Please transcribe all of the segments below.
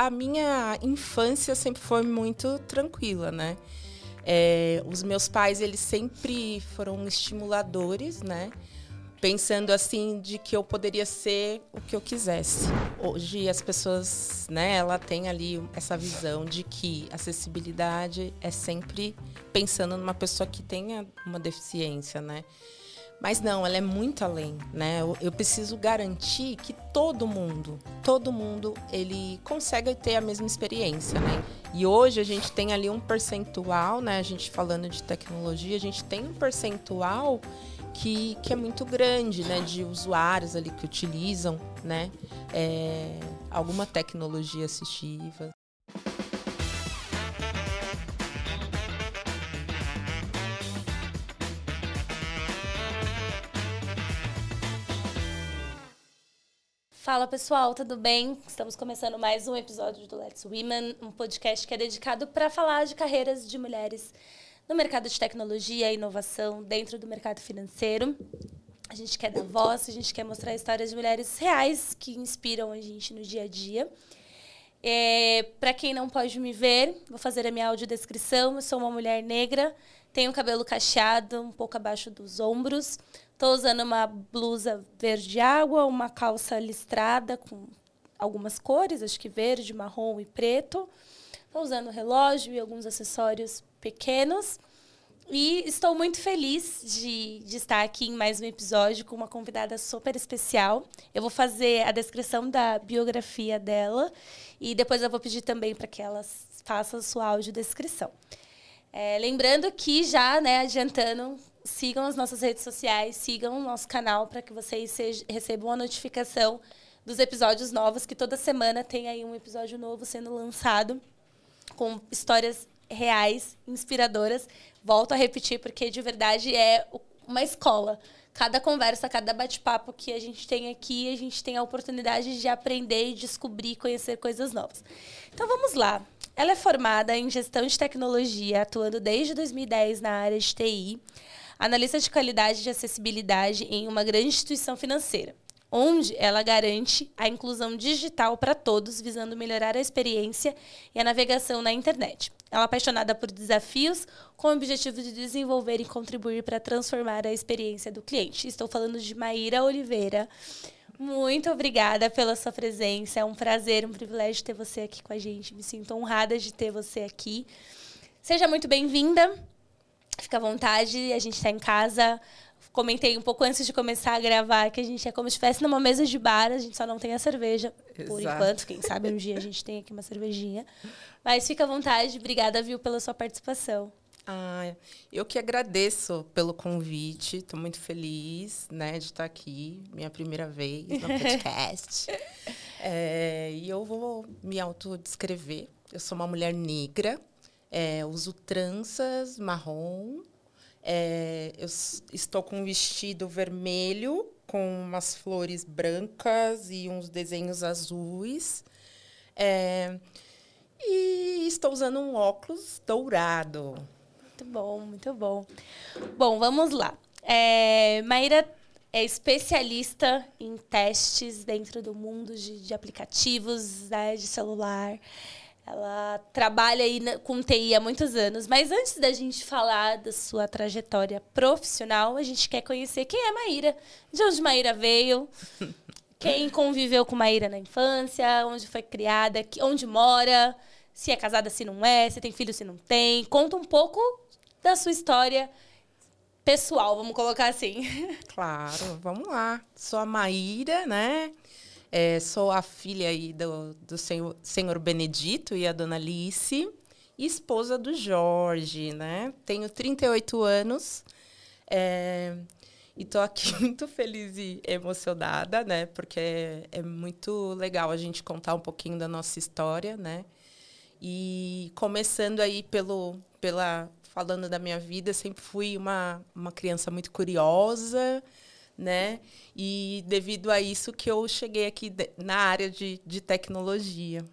a minha infância sempre foi muito tranquila, né? É, os meus pais, eles sempre foram estimuladores, né? Pensando assim de que eu poderia ser o que eu quisesse. Hoje as pessoas, né, ela tem ali essa visão de que acessibilidade é sempre pensando numa pessoa que tenha uma deficiência, né? Mas não, ela é muito além, né? Eu, eu, preciso garantir que todo mundo, todo mundo, ele consegue ter a mesma experiência, né? E hoje a gente tem ali um percentual, né? A gente falando de tecnologia, a gente tem um percentual que, que é muito grande, né? De usuários ali que utilizam, né? É, alguma tecnologia assistiva. Fala pessoal, tudo bem? Estamos começando mais um episódio do Let's Women, um podcast que é dedicado para falar de carreiras de mulheres no mercado de tecnologia e inovação, dentro do mercado financeiro. A gente quer dar voz, a gente quer mostrar histórias de mulheres reais que inspiram a gente no dia a dia. É, para quem não pode me ver, vou fazer a minha audiodescrição. Eu sou uma mulher negra, tenho cabelo cacheado, um pouco abaixo dos ombros, Estou usando uma blusa verde água, uma calça listrada com algumas cores, acho que verde, marrom e preto. Estou usando relógio e alguns acessórios pequenos. E estou muito feliz de, de, estar aqui em mais um episódio com uma convidada super especial. Eu vou fazer a descrição da biografia dela e depois eu vou pedir também para que ela faça a sua audiodescrição. É, lembrando que já, né, adiantando, sigam as nossas redes sociais, sigam o nosso canal para que vocês recebam a notificação dos episódios novos, que toda semana tem aí um episódio novo sendo lançado com histórias reais, inspiradoras. Volto a repetir porque de verdade é uma escola. Cada conversa, cada bate-papo que a gente tem aqui, a gente tem a oportunidade de aprender e descobrir, conhecer coisas novas. Então vamos lá. Ela é formada em gestão de tecnologia, atuando desde 2010 na área de TI analista de qualidade de acessibilidade em uma grande instituição financeira, onde ela garante a inclusão digital para todos, visando melhorar a experiência e a navegação na internet. Ela é apaixonada por desafios, com o objetivo de desenvolver e contribuir para transformar a experiência do cliente. Estou falando de Maíra Oliveira. Muito obrigada pela sua presença. É um prazer, um privilégio ter você aqui com a gente. Me sinto honrada de ter você aqui. Seja muito bem-vinda. Fica à vontade, a gente está em casa. Comentei um pouco antes de começar a gravar que a gente é como se estivesse numa mesa de bar, a gente só não tem a cerveja Exato. por enquanto. Quem sabe um dia a gente tem aqui uma cervejinha. Mas fica à vontade, obrigada, viu, pela sua participação. Ah, eu que agradeço pelo convite, estou muito feliz né, de estar aqui, minha primeira vez no podcast. é, e eu vou me autodescrever. Eu sou uma mulher negra, é, uso tranças marrom. É, eu estou com um vestido vermelho com umas flores brancas e uns desenhos azuis. É, e estou usando um óculos dourado. Muito bom, muito bom. Bom, vamos lá. É, Maíra é especialista em testes dentro do mundo de, de aplicativos né, de celular. Ela trabalha aí com TI há muitos anos. Mas antes da gente falar da sua trajetória profissional, a gente quer conhecer quem é Maíra, de onde Maíra veio, quem conviveu com Maíra na infância, onde foi criada, onde mora, se é casada, se não é, se tem filho, se não tem. Conta um pouco da sua história pessoal, vamos colocar assim. Claro, vamos lá. Sou a Maíra, né? É, sou a filha aí do, do senhor, senhor Benedito e a dona Alice, esposa do Jorge, né? Tenho 38 anos é, e estou aqui muito feliz e emocionada, né? Porque é, é muito legal a gente contar um pouquinho da nossa história, né? E começando aí pelo, pela falando da minha vida, sempre fui uma, uma criança muito curiosa, né? E devido a isso que eu cheguei aqui na área de, de tecnologia.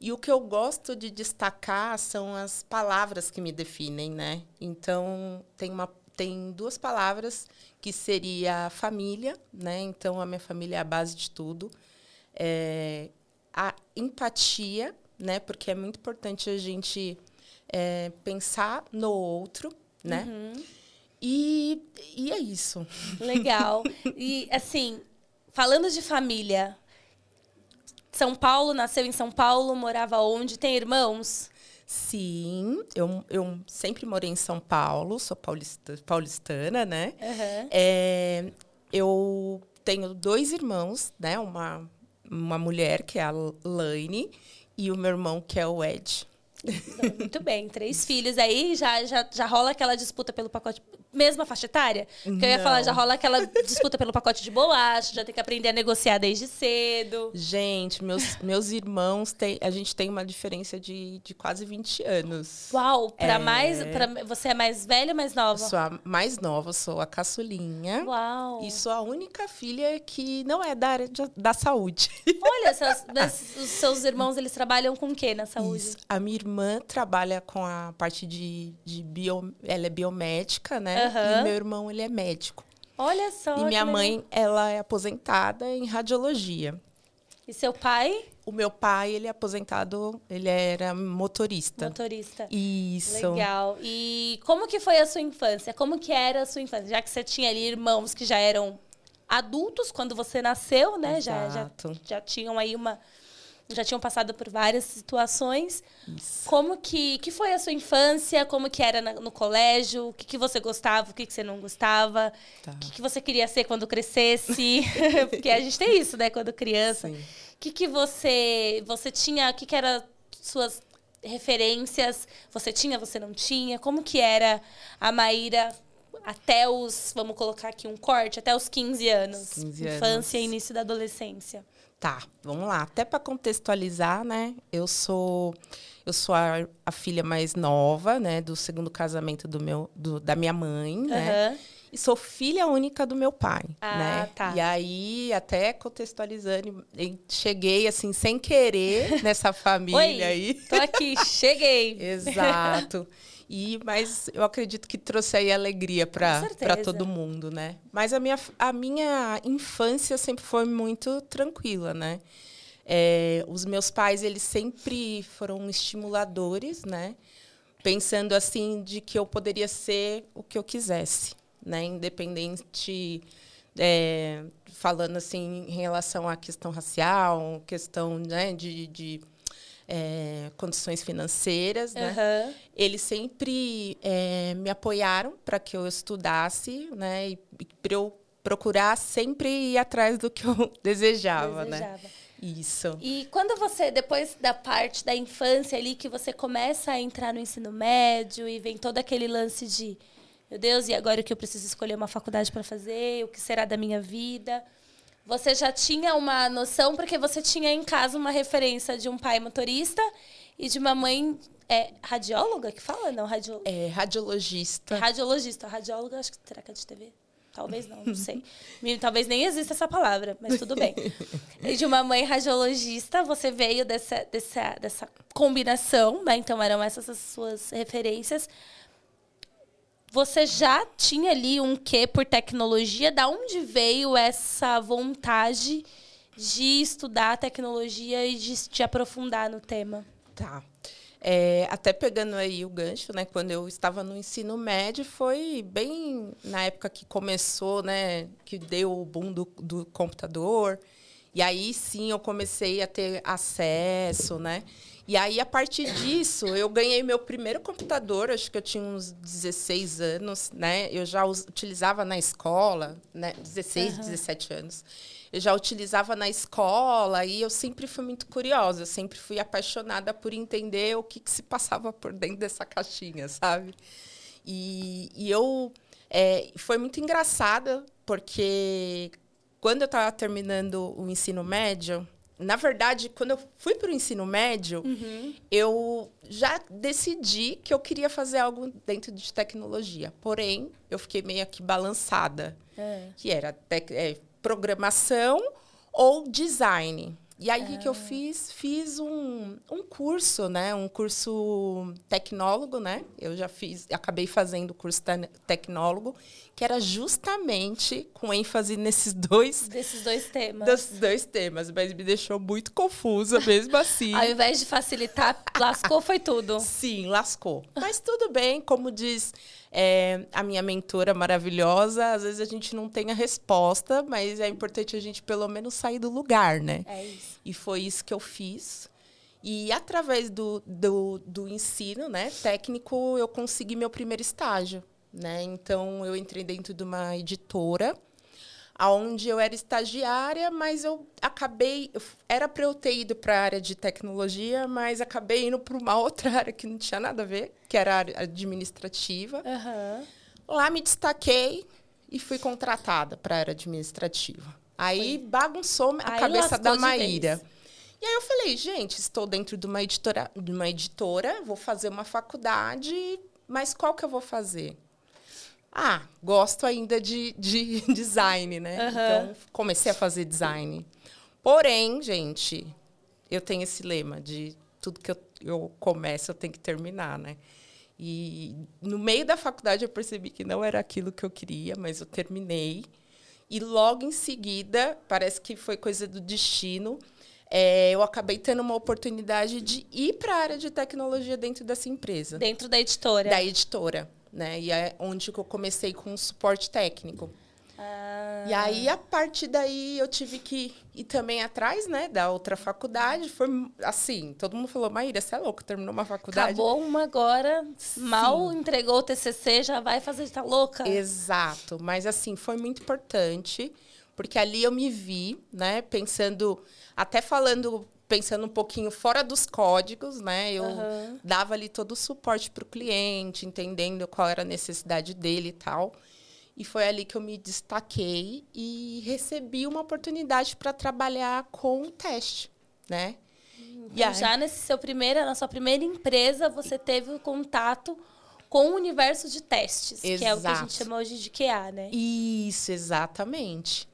E o que eu gosto de destacar são as palavras que me definem, né? Então, tem, uma, tem duas palavras que seria família, né? Então, a minha família é a base de tudo. É, a empatia, né? Porque é muito importante a gente é, pensar no outro, né? Uhum. E, e é isso. Legal. E, assim, falando de família, São Paulo, nasceu em São Paulo, morava onde? Tem irmãos? Sim, eu, eu sempre morei em São Paulo, sou paulista, paulistana, né? Uhum. É, eu tenho dois irmãos, né? Uma, uma mulher, que é a Laine, e o meu irmão, que é o Ed. Muito bem, três filhos aí, já, já, já rola aquela disputa pelo pacote mesma faixa etária? Porque eu ia falar, já rola aquela disputa pelo pacote de bolacha, já tem que aprender a negociar desde cedo. Gente, meus, meus irmãos, tem, a gente tem uma diferença de, de quase 20 anos. Uau, pra é... mais. Pra, você é mais velha ou mais nova? Eu sou a mais nova, sou a caçulinha. Uau. E sou a única filha que não é da área de, da saúde. Olha, seus, os seus irmãos, eles trabalham com o que na saúde? Isso. A minha irmã trabalha com a parte de, de bio. Ela é biomédica, né? Uhum. E meu irmão, ele é médico. Olha só. E minha mãe, ela é aposentada em radiologia. E seu pai? O meu pai, ele é aposentado, ele era motorista. Motorista. Isso. Legal. E como que foi a sua infância? Como que era a sua infância? Já que você tinha ali irmãos que já eram adultos quando você nasceu, né? Já, já, já tinham aí uma já tinham passado por várias situações. Isso. Como que, que foi a sua infância? Como que era no colégio? O que, que você gostava? O que, que você não gostava? Tá. O que, que você queria ser quando crescesse? Porque a gente tem isso, né? Quando criança. O que, que você, você tinha? O que, que eram suas referências? Você tinha, você não tinha? Como que era a Maíra até os, vamos colocar aqui um corte, até os 15 anos. 15 infância e início da adolescência. Tá, vamos lá. Até para contextualizar, né? Eu sou eu sou a, a, filha mais nova, né, do segundo casamento do meu do, da minha mãe, uhum. né? E sou filha única do meu pai, ah, né? Tá. E aí, até contextualizando, cheguei assim sem querer nessa família Oi, aí. Tô aqui, cheguei. Exato. E, mas eu acredito que trouxe aí alegria para todo mundo, né? Mas a minha, a minha infância sempre foi muito tranquila, né? É, os meus pais, eles sempre foram estimuladores, né? Pensando assim de que eu poderia ser o que eu quisesse, né? Independente é, falando assim em relação à questão racial, questão né, de, de é, condições financeiras, né? Uhum. Eles sempre é, me apoiaram para que eu estudasse, né? E, e para eu procurar sempre ir atrás do que eu desejava, né? desejava. né? Isso. E quando você, depois da parte da infância ali, que você começa a entrar no ensino médio e vem todo aquele lance de, meu Deus, e agora que eu preciso escolher uma faculdade para fazer, o que será da minha vida? Você já tinha uma noção, porque você tinha em casa uma referência de um pai motorista e de uma mãe é, radióloga que fala? Não, radio... É, radiologista. Radiologista. Radióloga, acho que será que é de TV? Talvez não, não sei. Talvez nem exista essa palavra, mas tudo bem. E de uma mãe radiologista, você veio dessa, dessa, dessa combinação, né? Então eram essas as suas referências você já tinha ali um quê por tecnologia? Da onde veio essa vontade de estudar tecnologia e de te aprofundar no tema? Tá. É, até pegando aí o gancho, né? Quando eu estava no ensino médio, foi bem na época que começou, né? Que deu o boom do, do computador. E aí sim eu comecei a ter acesso, né? E aí, a partir disso, eu ganhei meu primeiro computador, acho que eu tinha uns 16 anos, né? Eu já utilizava na escola, né? 16, uhum. 17 anos. Eu já utilizava na escola e eu sempre fui muito curiosa, eu sempre fui apaixonada por entender o que, que se passava por dentro dessa caixinha, sabe? E, e eu... É, foi muito engraçada, porque quando eu estava terminando o ensino médio, na verdade, quando eu fui para o ensino médio, uhum. eu já decidi que eu queria fazer algo dentro de tecnologia. Porém, eu fiquei meio que balançada, é. que era é, programação ou design. E aí, o ah. que eu fiz? Fiz um, um curso, né? Um curso tecnólogo, né? Eu já fiz, acabei fazendo o curso tecnólogo, que era justamente com ênfase nesses dois... Desses dois temas. Desses dois temas, mas me deixou muito confusa mesmo assim. Ao invés de facilitar, lascou foi tudo. Sim, lascou. Mas tudo bem, como diz é, a minha mentora maravilhosa, às vezes a gente não tem a resposta, mas é importante a gente pelo menos sair do lugar, né? É isso. E foi isso que eu fiz. E através do, do, do ensino né, técnico, eu consegui meu primeiro estágio. Né? Então, eu entrei dentro de uma editora, onde eu era estagiária, mas eu acabei. Era para eu ter ido para a área de tecnologia, mas acabei indo para uma outra área que não tinha nada a ver, que era a área administrativa. Uhum. Lá me destaquei e fui contratada para a área administrativa. Aí Foi. bagunçou a Aí cabeça da Maíra. E aí eu falei, gente, estou dentro de uma editora, de uma editora, vou fazer uma faculdade, mas qual que eu vou fazer? Ah, gosto ainda de, de design, né? Uhum. Então, comecei a fazer design. Porém, gente, eu tenho esse lema de tudo que eu, eu começo, eu tenho que terminar, né? E no meio da faculdade eu percebi que não era aquilo que eu queria, mas eu terminei. E logo em seguida, parece que foi coisa do destino, é, eu acabei tendo uma oportunidade de ir para a área de tecnologia dentro dessa empresa. Dentro da editora? Da editora né? E é onde que eu comecei com suporte técnico. Ah. E aí, a partir daí, eu tive que ir também atrás, né, da outra faculdade. Foi assim, todo mundo falou, Maíra, você é louca, terminou uma faculdade. Acabou uma agora, Sim. mal entregou o TCC, já vai fazer, tá louca? Exato, mas assim, foi muito importante, porque ali eu me vi, né, pensando, até falando pensando um pouquinho fora dos códigos, né? Eu uhum. dava ali todo o suporte para o cliente, entendendo qual era a necessidade dele e tal. E foi ali que eu me destaquei e recebi uma oportunidade para trabalhar com o teste, né? Então, já nesse seu primeira, na sua primeira empresa, você teve o contato com o universo de testes, Exato. que é o que a gente chama hoje de QA, né? Isso, exatamente.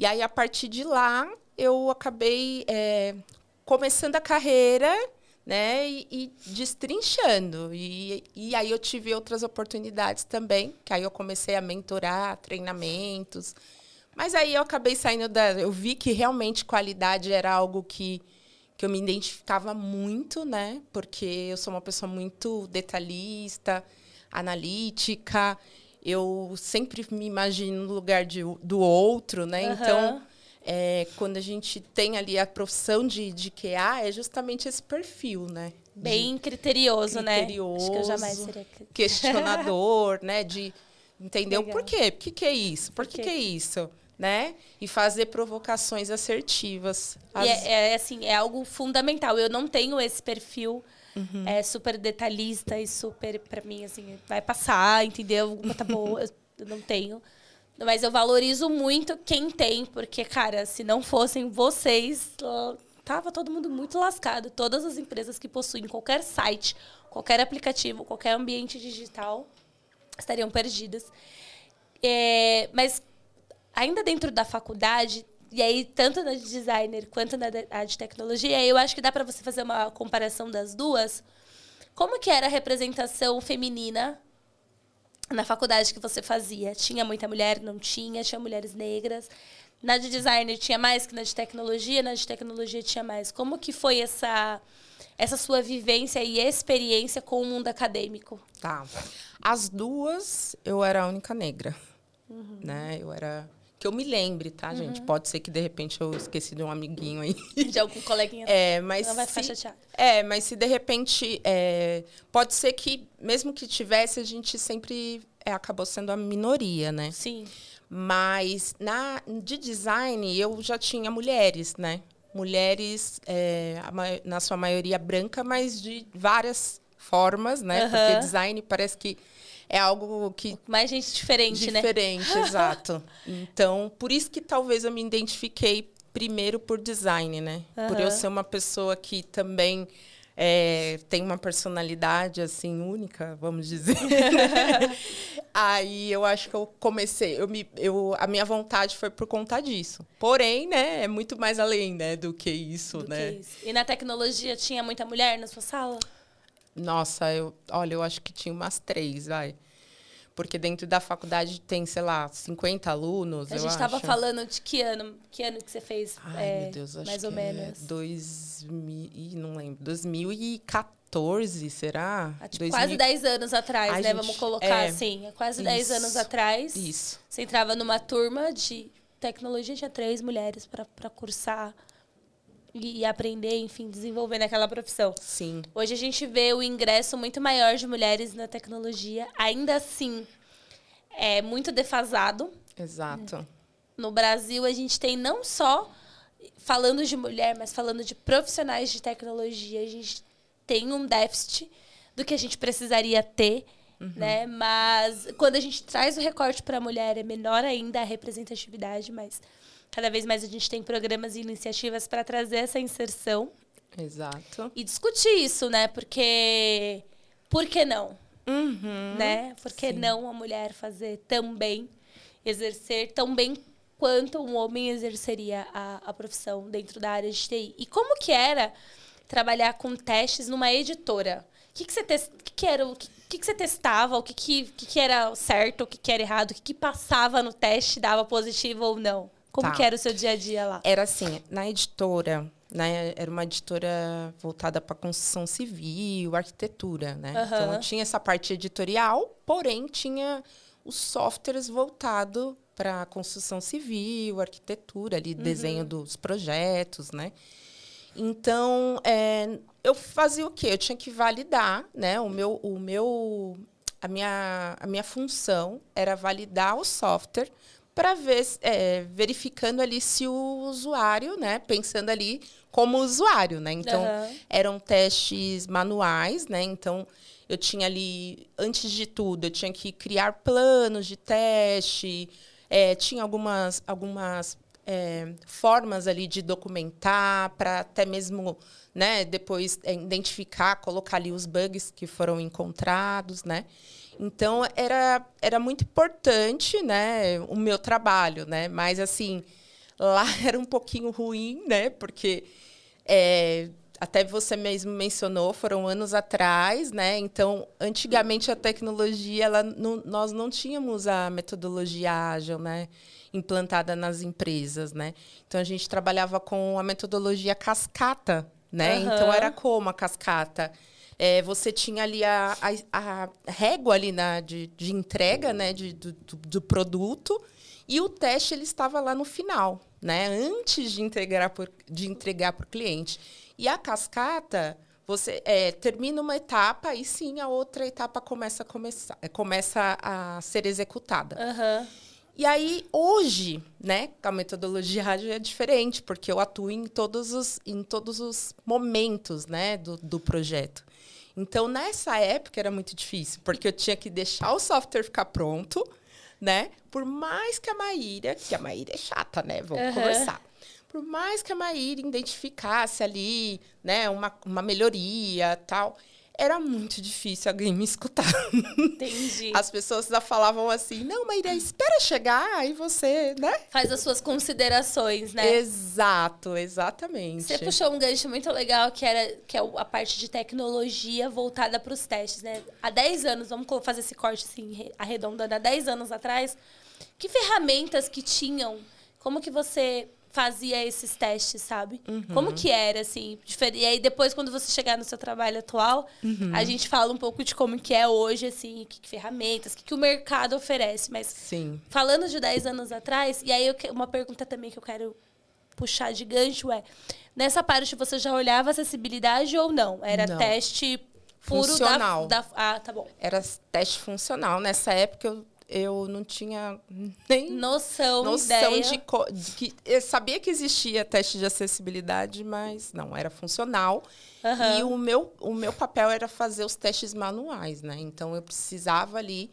E aí, a partir de lá, eu acabei é, começando a carreira, né, e, e destrinchando. E, e aí eu tive outras oportunidades também, que aí eu comecei a mentorar treinamentos. Mas aí eu acabei saindo da. Eu vi que realmente qualidade era algo que, que eu me identificava muito, né? Porque eu sou uma pessoa muito detalhista, analítica. Eu sempre me imagino no lugar de, do outro, né? Uhum. Então, é, quando a gente tem ali a profissão de, de QA, é justamente esse perfil, né? Bem criterioso, né? criterioso, né? Acho que eu jamais seria... questionador, né? De entender o porquê. Por que, que é isso? Por, Por que, que é isso? Né? E fazer provocações assertivas. As... E é, é, assim, é algo fundamental. Eu não tenho esse perfil uhum. é, super detalhista e super, para mim, assim, vai passar, entendeu? Tá boa, eu não tenho. Mas eu valorizo muito quem tem, porque, cara, se não fossem vocês, tava todo mundo muito lascado. Todas as empresas que possuem qualquer site, qualquer aplicativo, qualquer ambiente digital estariam perdidas. É, mas ainda dentro da faculdade, e aí tanto na de designer quanto na de tecnologia, eu acho que dá para você fazer uma comparação das duas. Como que era a representação feminina na faculdade que você fazia? Tinha muita mulher? Não tinha? Tinha mulheres negras? Na de design tinha mais que na de tecnologia? Na de tecnologia tinha mais. Como que foi essa, essa sua vivência e experiência com o mundo acadêmico? Tá. As duas, eu era a única negra. Uhum. Né? Eu era que eu me lembre, tá, uhum. gente? Pode ser que de repente eu esqueci de um amiguinho aí. De algum coleguinha. É, mas não vai ficar chateado. É, mas se de repente. É, pode ser que, mesmo que tivesse, a gente sempre é, acabou sendo a minoria, né? Sim. Mas na, de design eu já tinha mulheres, né? Mulheres, é, na sua maioria branca, mas de várias formas, né? Uhum. Porque design parece que é algo que. Mais gente diferente, diferente né? Diferente, exato. Então, por isso que talvez eu me identifiquei primeiro por design, né? Uhum. Por eu ser uma pessoa que também é, tem uma personalidade assim única, vamos dizer. Aí eu acho que eu comecei, eu me, eu, a minha vontade foi por conta disso. Porém, né, é muito mais além, né, do que isso, Do né? que isso. E na tecnologia tinha muita mulher na sua sala? Nossa, eu, olha, eu acho que tinha umas três, vai. Porque dentro da faculdade tem, sei lá, 50 alunos. A eu gente estava falando de que ano, que ano que você fez? Ai, é, meu Deus, acho mais que ou é menos. 2000, ih, não lembro. 2014, será? Ah, tipo, 2000 Quase 10 anos atrás, Ai, né? gente, Vamos colocar é. assim. É quase 10 Isso. anos atrás. Isso. Você entrava numa turma de tecnologia, tinha três mulheres para cursar e, e aprender, enfim, desenvolver naquela profissão. Sim. Hoje a gente vê o ingresso muito maior de mulheres na tecnologia, ainda assim é muito defasado. Exato. No Brasil, a gente tem não só falando de mulher, mas falando de profissionais de tecnologia, a gente tem um déficit do que a gente precisaria ter, né? Mas quando a gente traz o recorte para a mulher, é menor ainda a representatividade, mas cada vez mais a gente tem programas e iniciativas para trazer essa inserção Exato. e discutir isso, né? Porque por que não? Uhum. né? Por que sim. não a mulher fazer também, exercer tão bem quanto um homem exerceria a, a profissão dentro da área de TI? E como que era trabalhar com testes numa editora? O que, que, você, que, que era, o que, que, que você testava? O que, que, que, que era certo, o que, que era errado? O que, que passava no teste, dava positivo ou não? Como Tá. que era o seu dia a dia lá? Era assim, na editora, né, era uma editora voltada para construção civil, arquitetura, né? Aham. Então tinha essa parte editorial, porém tinha os softwares voltados para construção civil, arquitetura, ali desenho dos projetos, né? Então, é, eu fazia o quê? Eu tinha que validar, né? O meu, o meu, a minha, a minha função era validar o software para ver, é, verificando ali se o usuário, né? Pensando ali como usuário, né? Então, Aham. eram testes manuais, né? Então, eu tinha ali, antes de tudo, eu tinha que criar planos de teste, é, tinha algumas, algumas é, formas ali de documentar para até mesmo, né? Depois é, identificar, colocar ali os bugs que foram encontrados, né? Então era, era muito importante, né? O meu trabalho, né? Mas assim lá era um pouquinho ruim, né? Porque é, até você mesmo mencionou, foram anos atrás, né? Então, antigamente a tecnologia, ela não, nós não tínhamos a metodologia ágil, né? Implantada nas empresas, né? Então a gente trabalhava com a metodologia cascata, né? Aham. Então era como a cascata? É, você tinha ali a, a, a régua ali na, de, de entrega né, de, do, do- produto e o teste ele estava lá no final, né, antes de entregar por, de entregar para o cliente. E a cascata, você é, termina uma etapa e sim a outra etapa começa a, começar, é, começa a ser executada. Aham. E aí, hoje, né, a metodologia ágil é diferente, porque eu atuo em todos os, em todos os momentos né, do, do projeto. Então, nessa época era muito difícil, porque eu tinha que deixar o software ficar pronto, né? Por mais que a Maíra, que a Maíra é chata, né? Vamos Aham. conversar. Por mais que a Maíra identificasse ali, né, uma, uma melhoria tal, era muito difícil alguém me escutar. Entendi. As pessoas já falavam assim, não, Maíra, espera chegar, aí você, né? Faz as suas considerações, né? Exato, exatamente. Você puxou um gancho muito legal, que era que é a parte de tecnologia voltada para os testes, né? Há 10 anos, vamos fazer esse corte assim, re- arredondando, há 10 anos atrás, que ferramentas que tinham? Como que você fazia esses testes, sabe? Uhum. Como que era, assim? E aí, depois, quando você chegar no seu trabalho atual, Uhum. a gente fala um pouco de como que é hoje, assim, que, que ferramentas, o que, que o mercado oferece. Mas Sim. falando de 10 anos atrás, e aí eu uma pergunta também que eu quero puxar de gancho é: nessa parte você já olhava acessibilidade ou não? Era Não. teste puro da- Funcional. Da, Ah, tá bom. Era teste funcional. Nessa época eu, eu não tinha nem Noção, noção de, de que. Eu sabia que existia teste de acessibilidade, mas não, era funcional. Aham. E o meu, o meu papel era fazer os testes manuais, né? Então eu precisava ali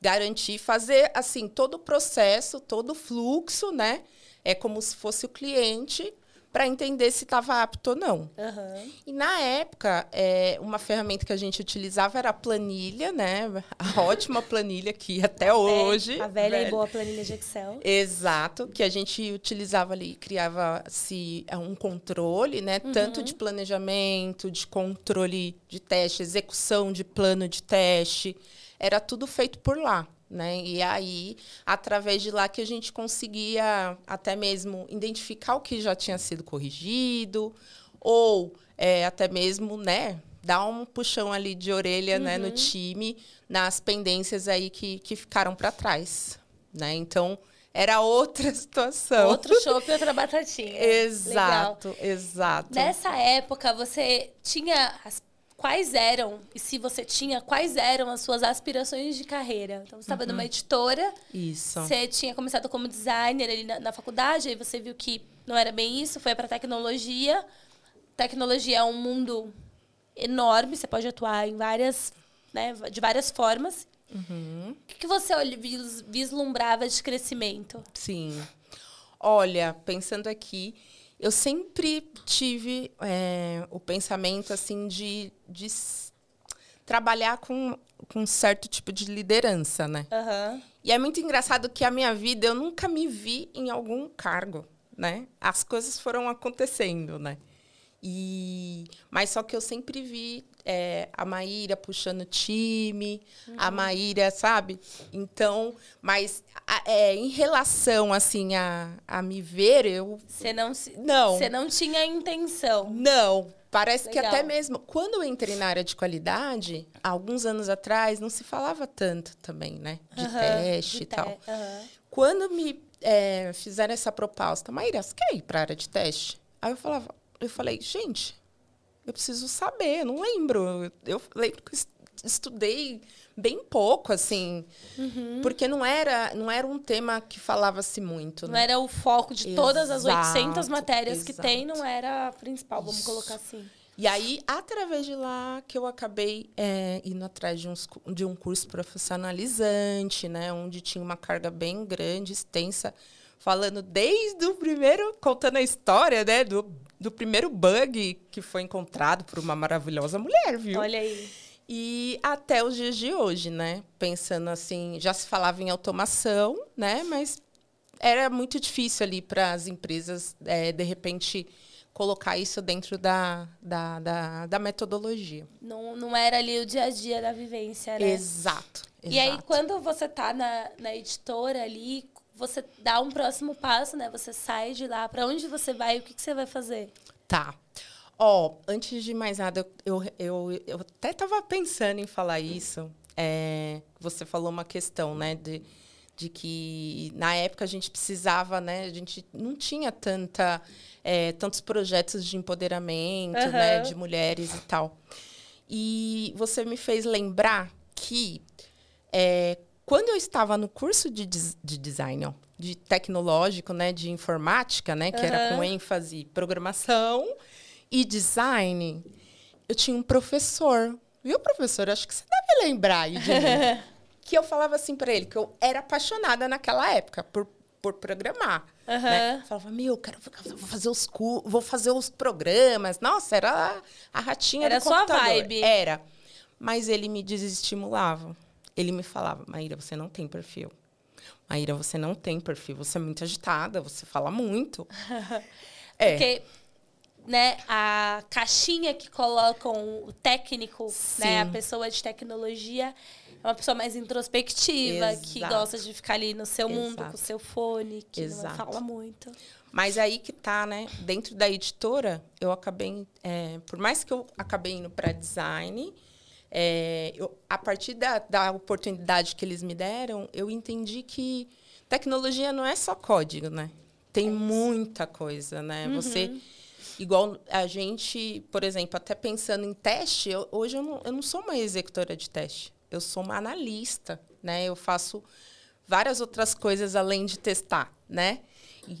garantir, fazer assim todo o processo, todo o fluxo, né? É como se fosse o cliente para entender se estava apto ou não. Aham. E na época, é, uma ferramenta que a gente utilizava era a planilha, né? A ótima planilha que até hoje. A velha e velha- boa planilha de Excel. Exato, que a gente utilizava ali, criava-se é, um controle, né? Tanto de planejamento, de controle de teste, execução de plano de teste. Era tudo feito por lá, né? E aí, através de lá que a gente conseguia até mesmo identificar o que já tinha sido corrigido, ou é, até mesmo, né? Dar um puxão ali de orelha né, no time, nas pendências aí que, que ficaram para trás, né? Então, era outra situação. Outro chopp e outra batatinha. Legal. Exato, exato. Nessa época, você tinha. as- quais eram, e se você tinha, quais eram as suas aspirações de carreira? Então, você estava Uhum. numa editora, Isso. você tinha começado como designer ali na, na faculdade, aí você viu que não era bem isso, foi para tecnologia. Tecnologia é um mundo enorme, você pode atuar em várias, né, de várias formas. Uhum. O que, você vislumbrava de crescimento? Sim. Olha, pensando aqui, eu sempre tive é, o pensamento assim de, de trabalhar com, com um certo tipo de liderança, né? Aham. E é muito engraçado que a minha vida eu nunca me vi em algum cargo, né? As coisas foram acontecendo, né? E mas só que eu sempre vi é, a Maíra puxando time, a Maíra, sabe? Então, mas é, em relação assim a, a me ver, eu Você não, se- não. você não tinha intenção. Não, parece que Legal. até mesmo quando eu entrei na área de qualidade, alguns anos atrás, não se falava tanto também, né? De teste de e tal. te- aham. Quando me é, fizeram essa proposta, Maíra, você quer ir para a área de teste? Aí eu falava, eu falei, gente, eu preciso saber, eu não lembro. Eu, lembro que estudei bem pouco, assim, Uhum. porque não era, não era um tema que falava-se muito. Não né? era o foco de todas as Exato, 800 matérias que exato. tem, não era a principal, vamos Isso. colocar assim. E aí, através de lá, que eu acabei é, indo atrás de, uns de um curso profissionalizante, né? Onde tinha uma carga bem grande, extensa, falando desde o primeiro, contando a história, né? Do, do primeiro bug que foi encontrado por uma maravilhosa mulher, viu? Olha aí. E até os dias de hoje, né? Pensando assim, já se falava em automação, né? Mas era muito difícil ali para as empresas, é, de repente, colocar isso dentro da, da, da, da metodologia. Não, não era ali o dia a dia da vivência, né? Exato. E aí, exato. quando você tá na, na editora ali, você dá um próximo passo, né? Você sai de lá. Pra onde você vai? O que, que você vai fazer? Tá. Ó, antes de mais nada, eu, eu, eu, até estava pensando em falar isso. É, você falou uma questão, né, de, de que na época a gente precisava, né, a gente não tinha tanta, é, tantos projetos de empoderamento, né, Aham. de mulheres e tal. E você me fez lembrar que é, quando eu estava no curso de, de design, ó, de tecnológico, né, de informática, né, que era Aham. com ênfase em programação e design, eu tinha um professor. Viu, professor? Acho que você deve lembrar aí de mim. que eu falava assim para ele, que eu era apaixonada naquela época por, por programar. Né? Aham. Falava, meu, eu quero vou fazer os cu- vou fazer os programas. Nossa, era a ratinha Era do sua computador. vibe. Era. Mas ele me desestimulava. Ele me falava, Maíra, você não tem perfil. Maíra, você não tem perfil. Você é muito agitada, você fala muito. é. Porque, né, a caixinha que colocam o técnico, né, a pessoa de tecnologia, é uma pessoa mais introspectiva, que Exato. gosta de ficar ali no seu mundo, com o Exato. seu fone, que não Exato. fala muito. Mas aí que tá, né? Dentro da editora, eu acabei, é, por mais que eu acabei indo para design, é, eu- a partir da, da oportunidade que eles me deram, eu entendi que tecnologia não é só código, né? Tem muita coisa, né? Você, igual a gente, por exemplo, até pensando em teste, eu- hoje eu não, eu não sou uma executora de teste, eu sou uma analista, né? Eu faço várias outras coisas além de testar, né? E,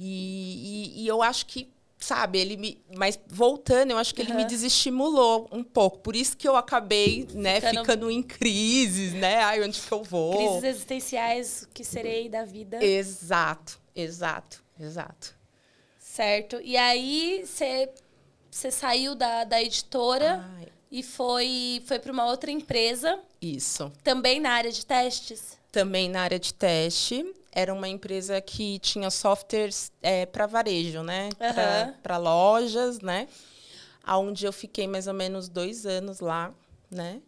e- e eu acho que, sabe, ele me. Mas voltando, eu acho que ele me desestimulou um pouco. Por isso que eu acabei, né, Ficando- ficando, em crises, né? Ai, onde que eu vou? Crises existenciais, o que serei da vida. Exato, exato, exato. Certo. E aí você você saiu da, da editora Ai, e foi, foi para uma outra empresa, isso. também na área de testes. Também na área de teste. Era uma empresa que tinha softwares para varejo, né? Aham. Para lojas, né? Onde eu fiquei mais ou menos dois anos lá, né?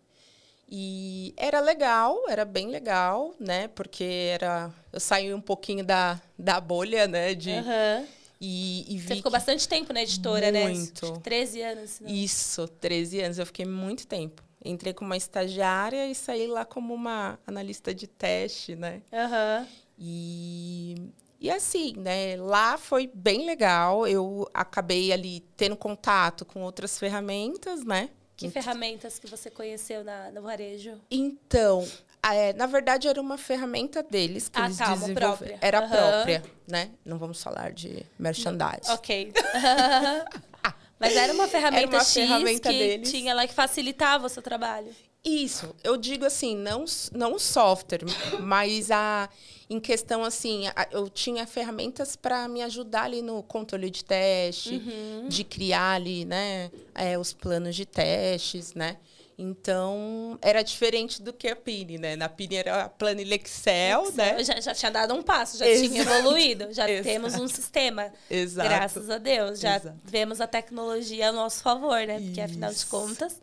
E era legal, era bem legal, né? Porque era, eu saí um pouquinho da, da bolha, né? De, Aham. e, e vi Você ficou bastante tempo na editora, né? Muito. Acho que 13 anos. não- Isso, 13 anos. Eu fiquei muito tempo. Entrei como uma estagiária e saí lá como uma analista de teste, né? Aham. E, e assim, né? Lá foi bem legal. Eu acabei ali tendo contato com outras ferramentas, né? Que ferramentas que você conheceu na, no varejo? Então, é, na verdade, era uma ferramenta deles que Ah, eles tá, própria. Era Aham. própria, né? Não vamos falar de merchandising. Ok. Mas era uma ferramenta Era uma X ferramenta que deles. tinha lá que facilitava o seu trabalho. Isso, eu digo assim, não, não o software, mas a, em questão assim, eu tinha ferramentas para me ajudar ali no controle de teste, Uhum. de criar ali, né, é, os planos de testes, né? Então, era diferente do que a Pini, né? Na Pini era a planilha Excel, né? Já, já tinha dado um passo, já Exato. tinha evoluído. Já Exato. temos um sistema. Exato. Graças a Deus. Já Exato. vemos a tecnologia a nosso favor, né? Porque, afinal de Isso. contas,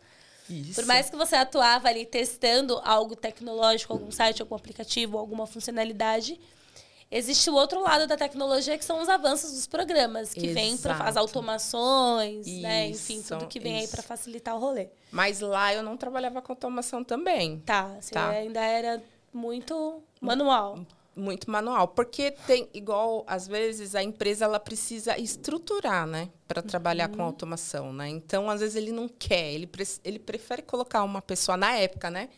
Isso. por mais que você atuava ali testando algo tecnológico, algum site, algum aplicativo, alguma funcionalidade, existe o outro lado da tecnologia que são os avanços dos programas, que vêm para as Exato. automações, né? Enfim, Isso, tudo que vem aí isso. para facilitar o rolê. Mas lá eu não trabalhava com automação também. Tá, você Tá. ainda era muito manual. Muito manual, porque tem igual às vezes a empresa ela precisa estruturar, né, para trabalhar Uhum. com automação, né? Então às vezes ele não quer, ele pre- ele prefere colocar uma pessoa na época, né?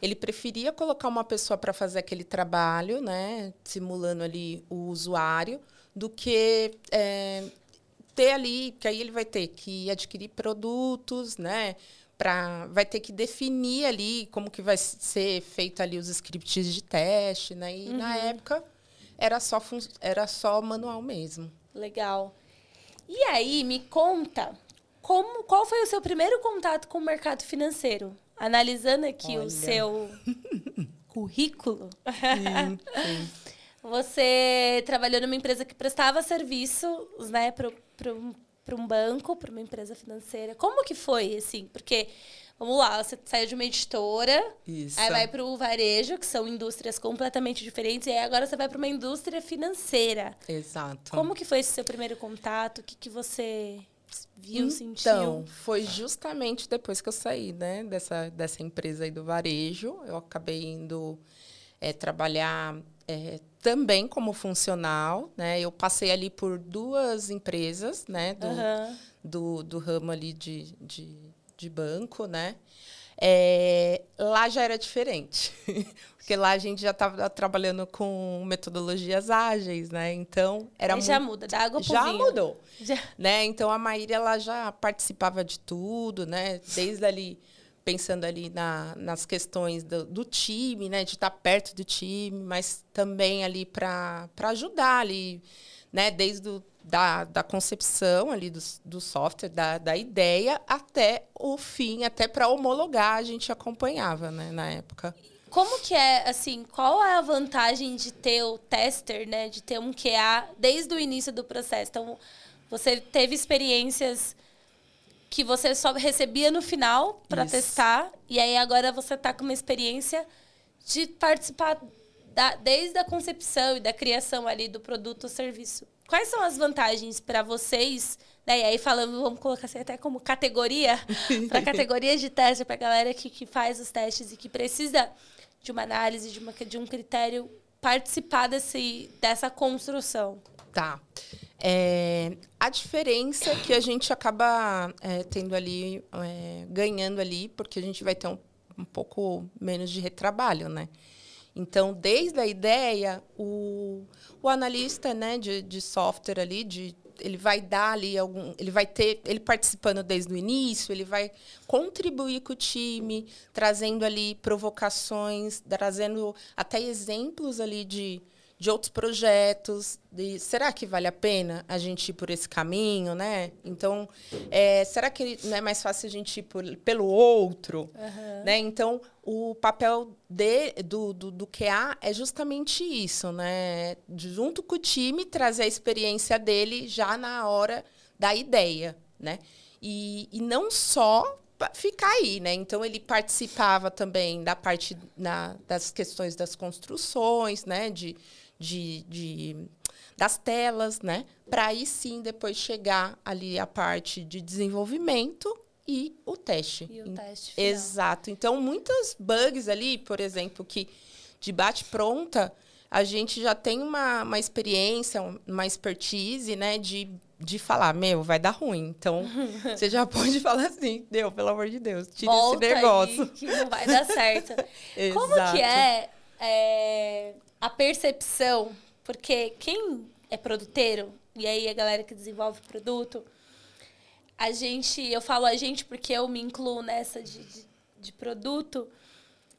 Ele preferia colocar uma pessoa para fazer aquele trabalho, né, simulando ali o usuário, do que é, ter ali, que aí ele vai ter que adquirir produtos, né? Pra, vai ter que definir ali como que vai ser feito ali os scripts de teste, né? E na época era só, fun- era só manual mesmo. Legal. E aí, me conta, como, qual foi o seu primeiro contato com o mercado financeiro? Analisando aqui o Olha. seu currículo. Você trabalhou numa empresa que prestava serviços, né, para um banco, para uma empresa financeira. Como que foi, assim? Porque, vamos lá, você saiu de uma editora, Isso. aí vai para o varejo, que são indústrias completamente diferentes, e aí agora você vai para uma indústria financeira. Exato. Como que foi esse seu primeiro contato? O que, que você viu, sentiu? Então, foi justamente depois que eu saí, né, dessa, dessa empresa aí do varejo, eu acabei indo eh, trabalhar eh, também como funcional, né? Eu passei ali por duas empresas, né, do, Aham. do, do ramo ali de, de, de banco, né? É, lá já era diferente, porque lá a gente já estava trabalhando com metodologias ágeis, né? Então era Aí muito, já muda, da água pro já vinho. mudou Já. né? Então a Maíra ela já participava de tudo, né? Desde ali pensando ali na, nas questões do, do time, né? De estar perto do time, mas também ali para ajudar ali, né? Desde o, da, da concepção ali do, do software, da, da ideia até o fim, até para homologar a gente acompanhava, né? Na época. Como que é, assim, qual é a vantagem de ter o tester, né? De ter um QA desde o início do processo? Então, você teve experiências que você só recebia no final para testar, e aí agora você está com uma experiência de participar da, desde a concepção e da criação ali do produto ou serviço. Quais são as vantagens para vocês? Né? E aí falando, vamos colocar assim até como categoria, para categorias de teste, para a galera que, que faz os testes e que precisa de uma análise, de, uma, de um critério, participar desse, dessa construção. Tá. É, a diferença que a gente acaba é, tendo ali, é, ganhando ali, porque a gente vai ter um, um pouco menos de retrabalho, né? Então, desde a ideia, o, o analista né, de, de software ali, de, ele vai dar ali algum. Ele vai ter, ele participando desde o início, ele vai contribuir com o time, trazendo ali provocações, trazendo até exemplos ali de, de outros projetos, de será que vale a pena a gente ir por esse caminho, né? Então, é, será que não é mais fácil a gente ir por, pelo outro, uhum. né? Então, o papel de, do, do, do QA é justamente isso, né? Junto com o time, trazer a experiência dele já na hora da ideia, né? E, e não só ficar aí, né? Então ele participava também da parte na, das questões das construções, né? De, de, de das telas, né? Para aí sim depois chegar ali a parte de desenvolvimento e o teste. E o teste final. Exato. Então muitas bugs ali, por exemplo, que de bate pronta a gente já tem uma, uma experiência, uma expertise, né, de de falar, meu, vai dar ruim. Então, você já pode falar assim, deu, pelo amor de Deus, tira Volta esse negócio. Aí, que não vai dar certo. Como que é, é, a percepção? Porque quem é produteiro, e aí a galera que desenvolve produto, a gente, eu falo a gente porque eu me incluo nessa de, de, de produto,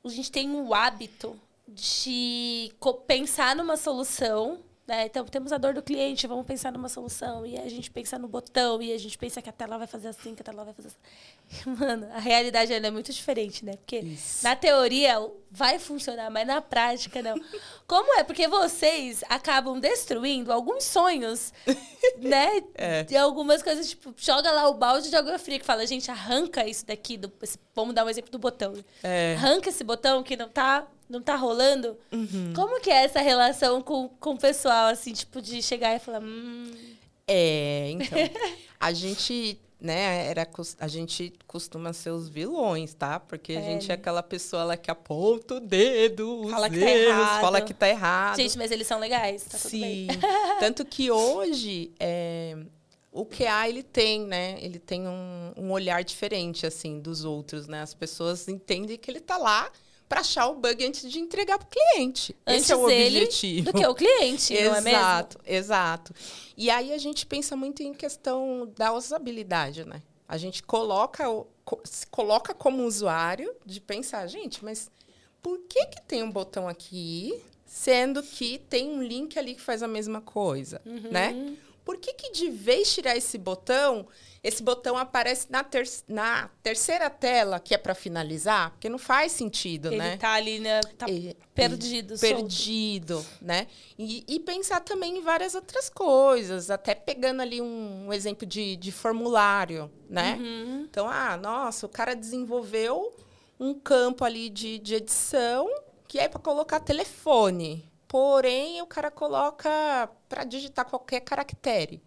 a gente tem o hábito de pensar numa solução né? Então, temos a dor do cliente, vamos pensar numa solução. E a gente pensa no botão, e a gente pensa que a tela vai fazer assim, que a tela vai fazer assim. Mano, a realidade ainda é muito diferente, né? Porque Isso. na teoria vai funcionar, mas na prática não. Como é? Porque vocês acabam destruindo alguns sonhos, né? É. De algumas coisas, tipo, joga lá o balde de água fria que fala, gente, arranca isso daqui. Do, vamos dar um exemplo do botão. É. Arranca esse botão que não tá não tá rolando. Uhum. Como que é essa relação com, com o pessoal, assim, tipo, de chegar e falar. Hum... É, então. a gente, né, era, a gente costuma ser os vilões, tá? Porque a gente é aquela pessoa lá que aponta o dedo, fala que tá errado. fala que tá errado. Gente, mas eles são legais, tá Sim. Tanto que hoje. É, o QA ele tem, né? Ele tem um, um olhar diferente assim dos outros, né? As pessoas entendem que ele tá lá para achar o bug antes de entregar para o cliente. Antes Esse é o objetivo. Do que o cliente, não é mesmo? Exato, exato. E aí a gente pensa muito em questão da usabilidade, né? A gente coloca, se coloca como usuário de pensar, gente, mas por que, que tem um botão aqui, sendo que tem um link ali que faz a mesma coisa, uhum. né? Por que, que de vez tirar esse botão, esse botão aparece na, ter na terceira tela, que é para finalizar, porque não faz sentido, ele né? Ele tá ali, né? Tá perdido. Ele, perdido, né? E, e, pensar também em várias outras coisas, até pegando ali um, um exemplo de, de formulário, né? Uhum. Então, ah, nossa, o cara desenvolveu um campo ali de, de edição que é para colocar telefone. Porém, o cara coloca para digitar qualquer caractere.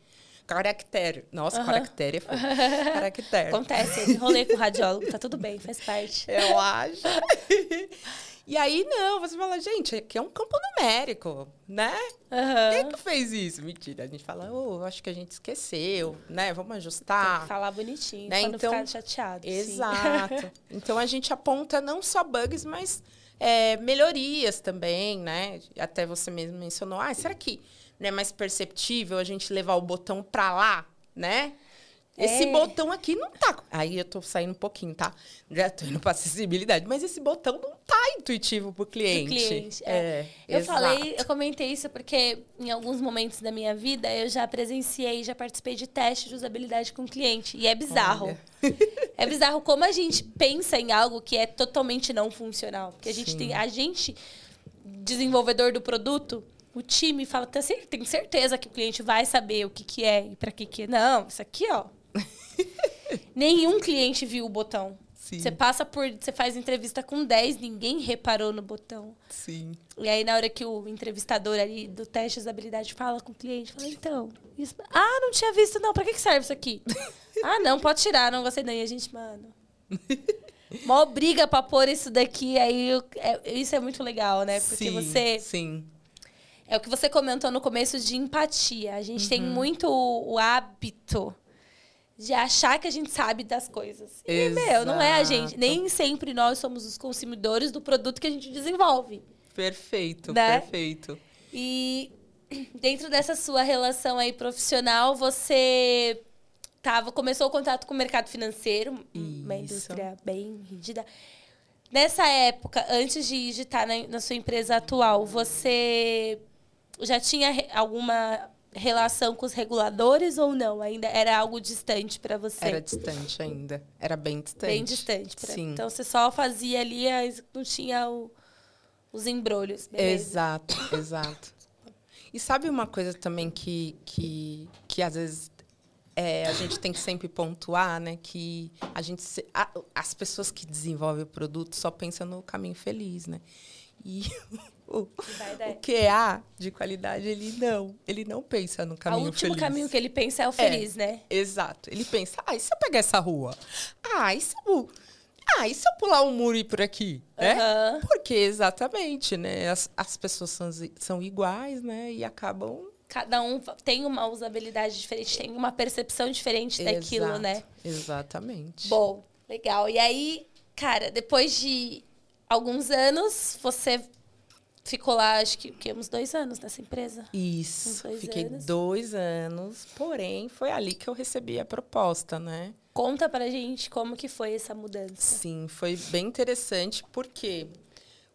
Caractere. Nossa, uhum. caractere é foda. Caractere. Acontece, enrolei com o radiólogo, tá tudo bem, faz parte. Eu acho. E aí, não, você fala, gente, aqui é um campo numérico, né? Uhum. Quem é que fez isso? Mentira. A gente fala, oh, acho que a gente esqueceu, né? Vamos ajustar. Tem que falar bonitinho, né? pra então, não ficar chateado. Exato. então, a gente aponta não só bugs, mas é, melhorias também, né? Até você mesmo mencionou, ah, será que não é mais perceptível a gente levar o botão para lá, né? Esse é. botão aqui não tá. Aí eu tô saindo um pouquinho, tá? Já tô indo pra acessibilidade, mas esse botão não tá intuitivo pro cliente. Pro cliente, é. é eu exato. falei, eu comentei isso porque em alguns momentos da minha vida eu já presenciei, já participei de testes de usabilidade com cliente. E é bizarro. é bizarro como a gente pensa em algo que é totalmente não funcional. Porque a gente Sim. tem. A gente, desenvolvedor do produto, o time fala, tem certeza que o cliente vai saber o que, que é e para que, que é. Não, isso aqui, ó. Nenhum cliente viu o botão. Sim. Você passa por. Você faz entrevista com 10, ninguém reparou no botão. Sim. E aí, na hora que o entrevistador ali do teste de usabilidade fala com o cliente, fala, então. Isso... Ah, não tinha visto, não. Pra que, que serve isso aqui? ah, não, pode tirar, não gostei. Não. E a gente, mano. Mó briga pra pôr isso daqui, aí eu, é, isso é muito legal, né? Porque sim, você. Sim é o que você comentou no começo de empatia. A gente uhum. tem muito o, o, hábito de achar que a gente sabe das coisas. E, Exato. meu, não é a gente. Nem sempre nós somos os consumidores do produto que a gente desenvolve. Perfeito, né? perfeito. E dentro dessa sua relação aí profissional, você tava, começou o contato com o mercado financeiro, Isso. uma indústria bem rígida. Nessa época, antes de estar na, na sua empresa atual, você já tinha re- alguma relação com os reguladores ou não? Ainda era algo distante para você? Era distante ainda. Era bem distante. bem distante. pra- Sim. Então você só fazia ali, as- não tinha o- os embrulhos. Beleza. Exato, exato. E sabe uma coisa também que, que, que às vezes é, a gente tem que sempre pontuar, né? Que a gente se- a- as pessoas que desenvolvem o produto só pensam no caminho feliz, né? E o, Vai dar. o QA de qualidade, ele não. Ele não pensa no O caminho último feliz. caminho que ele pensa é o feliz, né? Exato. Ele pensa, ah, e se eu pegar essa rua? Ah, e se eu, ah, e se eu pular um muro e ir por aqui? Né? Porque, exatamente, né? As, as pessoas são, são iguais, né? E acabam... Cada um tem uma usabilidade diferente, tem uma percepção diferente daquilo, Exato, né? Exatamente. Bom, legal. E aí, cara, depois de alguns anos, você ficou lá, acho que, o quê? uns dois anos nessa empresa. Isso. dois Fiquei anos. dois anos, porém, foi ali que eu recebi a proposta, né? Conta pra gente como que foi essa mudança. Sim, foi bem interessante, porque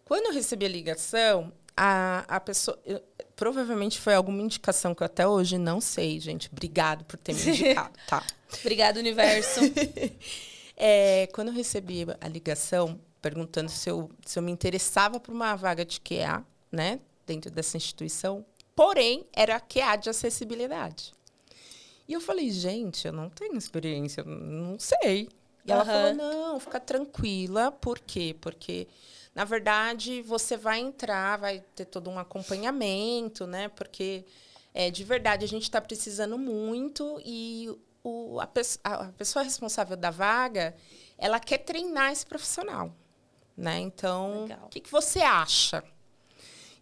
quando eu recebi a ligação, a, a pessoa. eu- provavelmente foi alguma indicação que eu até hoje não sei, gente. Obrigado por ter me indicado, tá? Obrigada, universo. É, quando eu recebi a ligação perguntando se eu, se eu me interessava por uma vaga de QA, né, dentro dessa instituição, porém era QA de acessibilidade. E eu falei, gente, eu não tenho experiência, não sei. E ela Aham. falou, não, fica tranquila. Por quê? Porque, na verdade, você vai entrar, vai ter todo um acompanhamento, né? Porque, é, de verdade, a gente está precisando muito e o, a- a pessoa responsável da vaga, ela quer treinar esse profissional, né? Então, o que, que você acha?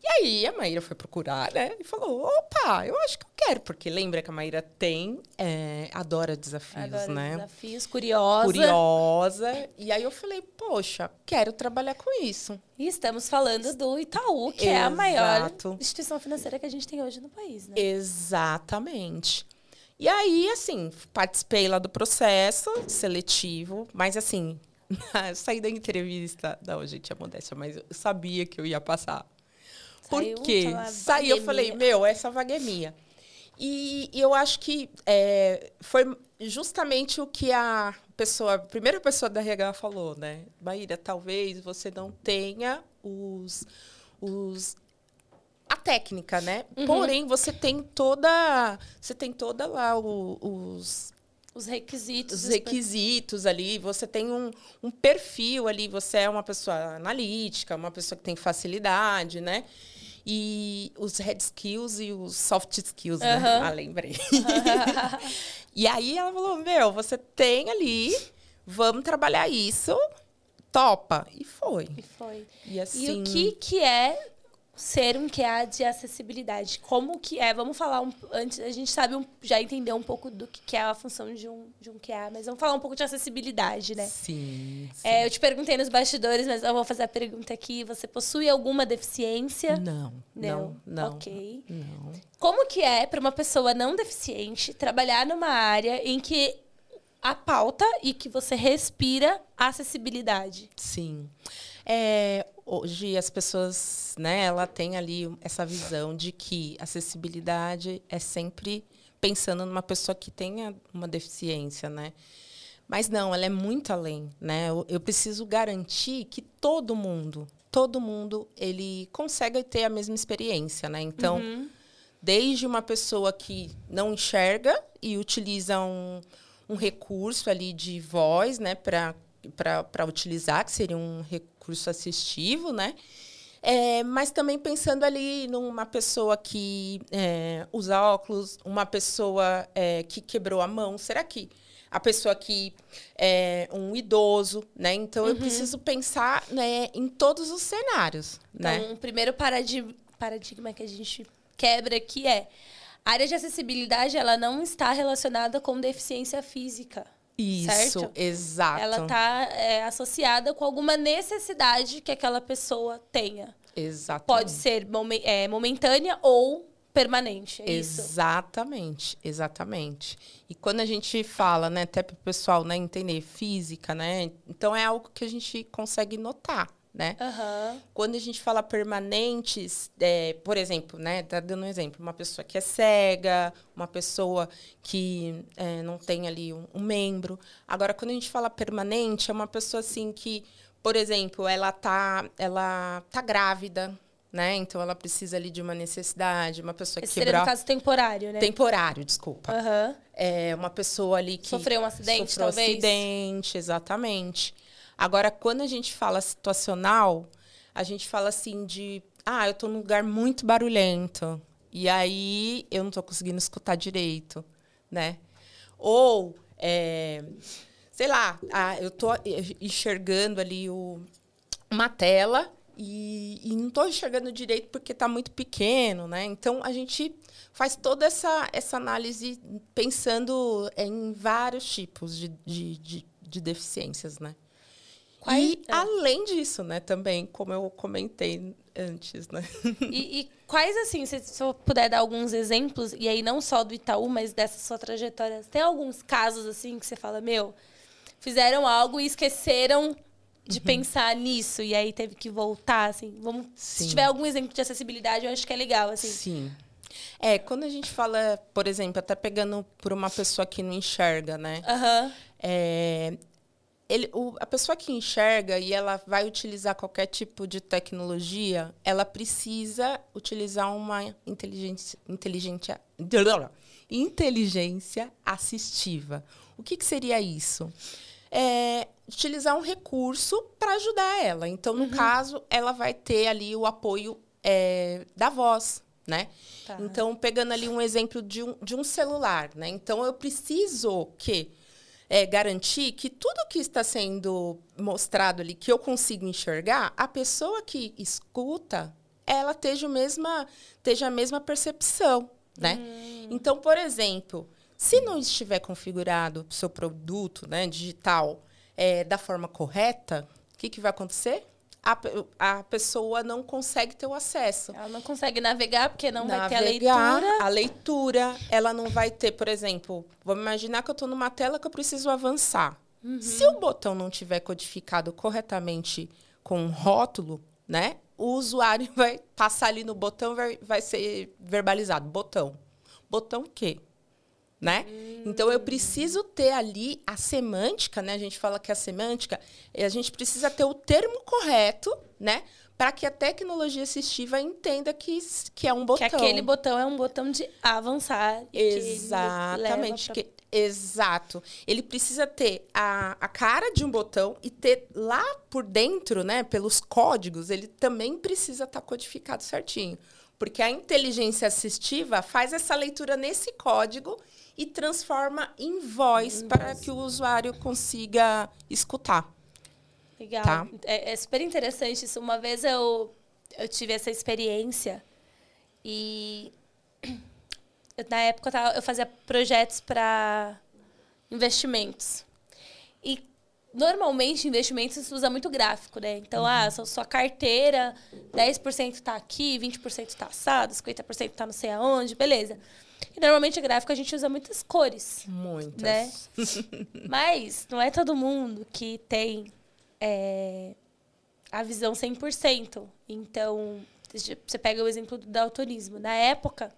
E aí a Maíra foi procurar, né? E falou: opa, eu acho que eu quero, porque lembra que a Maíra tem, é, adora desafios, Adoro né? desafios, curiosa. Curiosa. E aí eu falei, poxa, quero trabalhar com isso. E estamos falando do Itaú, que é a maior Exato. instituição financeira que a gente tem hoje no país, né? Exatamente. E aí, assim, participei lá do processo seletivo, mas assim, saí da entrevista. Não, gente, é modéstia, mas eu sabia que eu ia passar. Por Saiu, quê? tava Saí, eu falei, meu, essa vaga é minha. E, e eu acho que é, foi justamente o que a pessoa, a primeira pessoa da RH falou, né? Maíra, talvez você não tenha os, os a técnica, né? Uhum. Porém, você tem toda, você tem toda lá o- os Os requisitos. os requisitos ali, você tem um, um perfil ali, você é uma pessoa analítica, uma pessoa que tem facilidade, né? E os hard skills e os soft skills, né? Ah, lembrei. e aí ela falou, meu, você tem ali, vamos trabalhar isso, topa. E foi. E foi. E E assim... o que, que é ser um QA de acessibilidade? Como que é? Vamos falar um, antes, a gente sabe um- já entendeu um pouco do que que é a função de um, de um QA, mas vamos falar um pouco de acessibilidade, né? Sim, sim. É, eu te perguntei nos bastidores, mas eu vou fazer a pergunta aqui. Você possui alguma deficiência? Não, não, não. Ok. Não. Como que é para uma pessoa não deficiente trabalhar numa área em que a pauta e que você respira acessibilidade? Sim. É, hoje as pessoas, né, ela tem ali essa visão de que acessibilidade é sempre pensando numa pessoa que tenha uma deficiência, né? Mas não, ela é muito além, né? Eu, eu preciso garantir que todo mundo, todo mundo, ele consegue ter a mesma experiência, né? Então, desde uma pessoa que não enxerga e utiliza um, um recurso ali de voz, né, para utilizar, que seria um recurso assistivo, né? É, mas também pensando ali numa pessoa que é, usa óculos, uma pessoa é, que quebrou a mão. Será que a pessoa que é um idoso, né? Então eu preciso pensar né, em todos os cenários, né? Então, o primeiro paradigma, paradigma que a gente quebra aqui é a área de acessibilidade ela não está relacionada com deficiência física. Isso, certo? exato. Ela está associada com alguma necessidade que aquela pessoa tenha. Exatamente. Pode ser momen- é, momentânea ou permanente. É. Exatamente, exatamente. E quando a gente fala, né, até para o pessoal né, entender física, né, então é algo que a gente consegue notar, né? Aham. Quando a gente fala permanentes, é, por exemplo, né, tá dando um exemplo, uma pessoa que é cega, uma pessoa que é, não tem ali um, um membro. Agora, quando a gente fala permanente, é uma pessoa assim que, por exemplo, ela tá, ela tá grávida, né? Então ela precisa ali de uma necessidade, uma pessoa que Esse seria, caso, temporário, né? temporário, desculpa. Aham. É uma pessoa ali que Sofreu um acidente, sofreu talvez? acidente, exatamente. Agora, quando a gente fala situacional, a gente fala assim de, ah, eu tô num lugar muito barulhento e aí eu não tô conseguindo escutar direito, né? Ou, é, sei lá, ah, eu tô enxergando ali o, uma tela e, e não estou enxergando direito porque está muito pequeno, né? Então a gente faz toda essa, essa análise pensando em vários tipos de, de, de, de deficiências, né? Quais- E é. além disso, né, também, como eu comentei antes, né? E, e quais, assim, se se eu puder dar alguns exemplos, e aí não só do Itaú, mas dessa sua trajetória, tem alguns casos, assim, que você fala, meu, fizeram algo e esqueceram de Uhum. pensar nisso, e aí teve que voltar, assim, vamos... Se Sim. tiver algum exemplo de acessibilidade, eu acho que é legal, assim. Sim. É, quando a gente fala, por exemplo, até pegando por uma pessoa que não enxerga, né? Aham, É, ele, o- a pessoa que enxerga e ela vai utilizar qualquer tipo de tecnologia, ela precisa utilizar uma inteligência, inteligência, inteligência assistiva. O que, que seria isso? É utilizar um recurso para ajudar ela. Então, no caso, ela vai ter ali o apoio é, da voz, né? Tá. Então, pegando ali um exemplo de um, de um celular, né? Então, eu preciso que é, garantir que tudo que está sendo mostrado ali, que eu consigo enxergar, a pessoa que escuta, ela esteja, o mesma, esteja a mesma percepção, né? Então, por exemplo, se não estiver configurado o seu produto né, digital é, da forma correta, o que, que vai acontecer? A, a pessoa não consegue ter o acesso Ela não consegue navegar porque não vai ter a navegar, leitura. a leitura, ela não vai ter, por exemplo, vamos imaginar que eu estou numa tela que eu preciso avançar. Uhum. Se o botão não tiver codificado corretamente com um rótulo, né? O usuário vai passar ali no botão vai, vai ser verbalizado. Botão. Botão o quê? Né? Então eu preciso ter ali a semântica, né? A gente fala que a semântica, e a gente precisa ter o termo correto, né? Para que a tecnologia assistiva entenda que, que é um botão. Que aquele botão é um botão de avançar. Exatamente. que- exato. Ele precisa ter a, a cara de um botão e ter lá por dentro, né, pelos códigos, ele também precisa estar codificado certinho. Porque a inteligência assistiva faz essa leitura nesse código e transforma em voz para que o usuário consiga escutar. Legal. Tá. É, é super interessante isso. Uma vez eu, eu tive essa experiência e eu, na época eu, tava- eu fazia projetos para investimentos. E normalmente investimentos se usa muito gráfico, né? Então, ah, sua, sua carteira, 10% está aqui, 20% está assado, 50% está não sei aonde, beleza. E normalmente gráfico a gente usa muitas cores. Muitas. Né? Mas não é todo mundo que tem é, a visão 100%. Então, você pega o exemplo do daltonismo. Na época,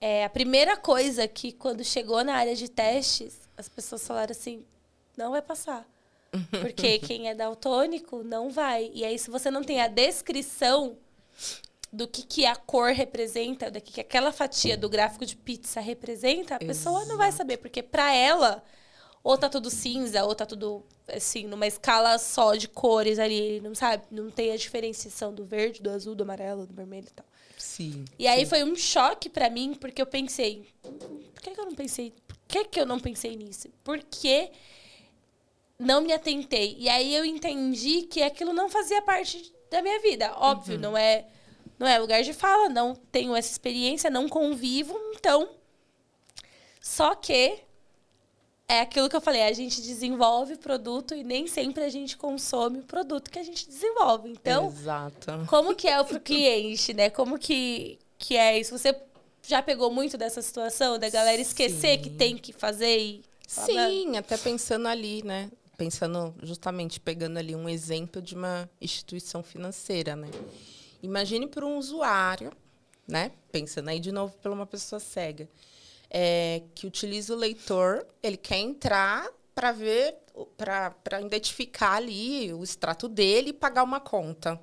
é, a primeira coisa que, quando chegou na área de testes, as pessoas falaram assim: não vai passar. Porque quem é daltônico não vai. E aí, se você não tem a descrição do que, que a cor representa, do que, que aquela fatia do gráfico de pizza representa, a pessoa não vai saber, porque para ela, ou tá tudo cinza, ou tá tudo assim, numa escala só de cores ali, não sabe? Não tem a diferenciação do verde, do azul, do amarelo, do vermelho e tal. Sim. E aí foi um choque para mim, porque eu pensei, por que, que eu não pensei? Por que, que eu não pensei nisso? Por que não me atentei? E aí eu entendi que aquilo não fazia parte da minha vida. Óbvio, não é não é lugar de fala, não tenho essa experiência, não convivo, então só que é aquilo que eu falei, a gente desenvolve produto e nem sempre a gente consome o produto que a gente desenvolve. Então, Exato. como que é o cliente, né? Como que, que é isso? Você já pegou muito dessa situação da galera esquecer Sim. que tem que fazer e... Sim, até pensando ali, né? pensando justamente pegando ali um exemplo de uma instituição financeira, né? Imagine para um usuário, né? Pensando aí de novo para uma pessoa cega, é, que utiliza o leitor, ele quer entrar para ver, para identificar ali o extrato dele e pagar uma conta.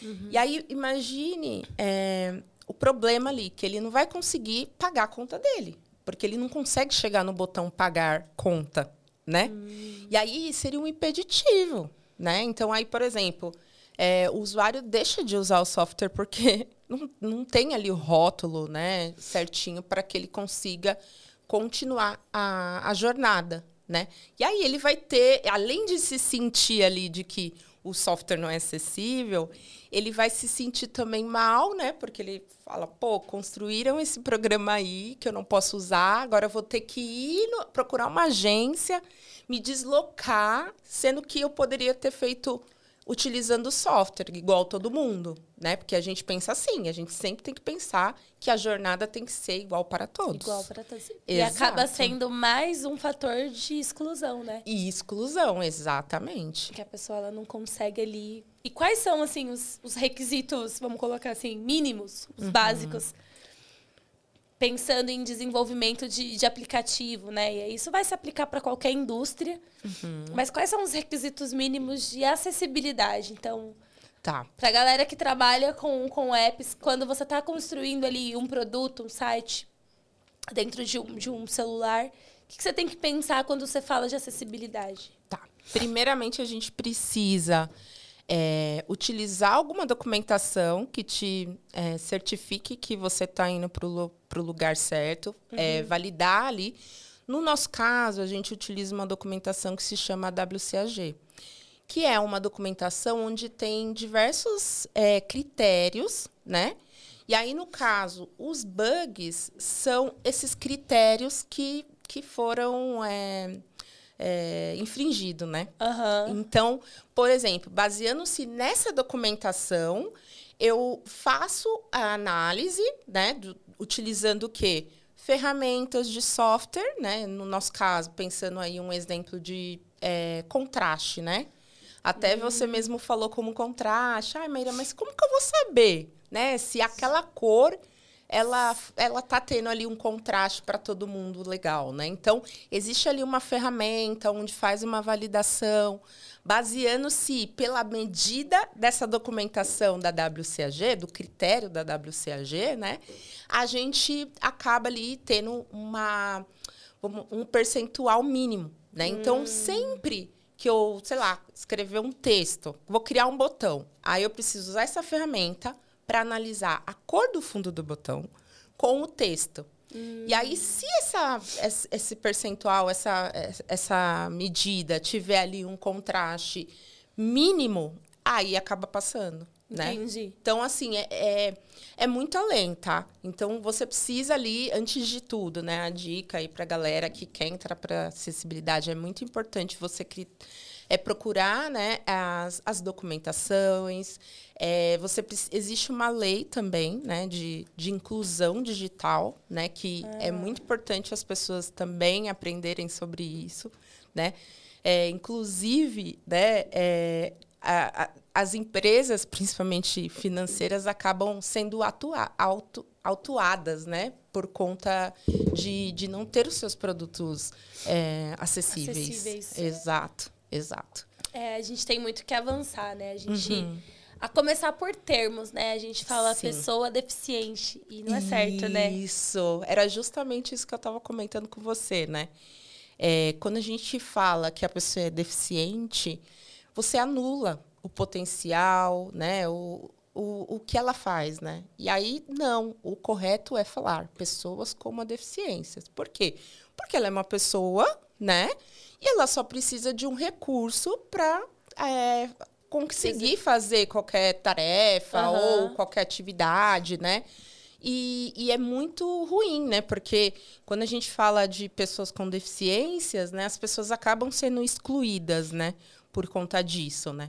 Uhum. E aí imagine é, o problema ali, que ele não vai conseguir pagar a conta dele, porque ele não consegue chegar no botão pagar conta, né? Hum. E aí seria um impeditivo, né? Então aí, por exemplo, é, o usuário deixa de usar o software porque não, não tem ali o rótulo, né, certinho para que ele consiga continuar a, a jornada, né? E aí ele vai ter, além de se sentir ali de que o software não é acessível, ele vai se sentir também mal, né? Porque ele fala, pô, construíram esse programa aí que eu não posso usar, agora eu vou ter que ir no, procurar uma agência, me deslocar, sendo que eu poderia ter feito utilizando software, igual todo mundo, né? Porque a gente pensa assim, a gente sempre tem que pensar que a jornada tem que ser igual para todos. Igual para todos. E acaba sendo mais um fator de exclusão, né? E exclusão, exatamente. Que a pessoa ela não consegue ali. E quais são assim os, os requisitos, vamos colocar assim, mínimos, os uhum. básicos pensando em desenvolvimento de, de aplicativo, né? E isso vai se aplicar para qualquer indústria. Uhum. Mas quais são os requisitos mínimos de acessibilidade? Então, tá. para a galera que trabalha com, com apps, quando você está construindo ali um produto, um site dentro de um, de um celular, o que, que você tem que pensar quando você fala de acessibilidade? Tá. Primeiramente, a gente precisa é, utilizar alguma documentação que te é, certifique que você está indo para o lugar certo, é, uhum. é, validar ali. No nosso caso, a gente utiliza uma documentação que se chama WCAG, que é uma documentação onde tem diversos é, critérios, né? E aí, no caso, os bugs são esses critérios que, que foram é, infringido, né? Uhum. Então, por exemplo, baseando-se nessa documentação, eu faço a análise, né, do, utilizando o quê? Ferramentas de software, né? No nosso caso, pensando aí um exemplo de é, contraste, né? Até uhum. você mesmo falou como contraste. Ai, Maíra, mas como que eu vou saber, né? Se aquela cor ela ela tá tendo ali um contraste para todo mundo legal, né? Então, existe ali uma ferramenta onde faz uma validação, baseando-se pela medida dessa documentação da WCAG, do critério da WCAG, né? A gente acaba ali tendo uma um percentual mínimo, né? Então, hum. sempre que eu, sei lá, escrever um texto, vou criar um botão. Aí eu preciso usar essa ferramenta para analisar a cor do fundo do botão com o texto. Hum. E aí, se essa, esse percentual, essa, essa medida tiver ali um contraste mínimo, aí acaba passando. Né? Entendi. Então, assim, é, é, é, muito além, tá? Então, você precisa ali, antes de tudo, né? A dica aí pra galera que quer entrar para acessibilidade, é muito importante você é procurar né, as, as documentações. É, você existe uma lei também né, de, de inclusão digital, né, que é ah. muito importante as pessoas também aprenderem sobre isso. Né? É, inclusive, né, é, a, a, as empresas, principalmente financeiras, acabam sendo atua, auto, autuadas, né? Por conta de, de não ter os seus produtos é, acessíveis. acessíveis. Exato. Exato. É, a gente tem muito que avançar, né? A gente. Uhum. A começar por termos, né? A gente fala Sim. pessoa deficiente e não é certo, né? Isso. Era justamente isso que eu estava comentando com você, né? É, quando a gente fala que a pessoa é deficiente, você anula o potencial, né? O, o, o que ela faz, né? E aí, não. O correto é falar pessoas com deficiências. Por quê? Porque ela é uma pessoa, né? E ela só precisa de um recurso para é, conseguir fazer qualquer tarefa uhum. ou qualquer atividade, né? E, e, é muito ruim, né? Porque quando a gente fala de pessoas com deficiências, né, as pessoas acabam sendo excluídas, né? Por conta disso, né?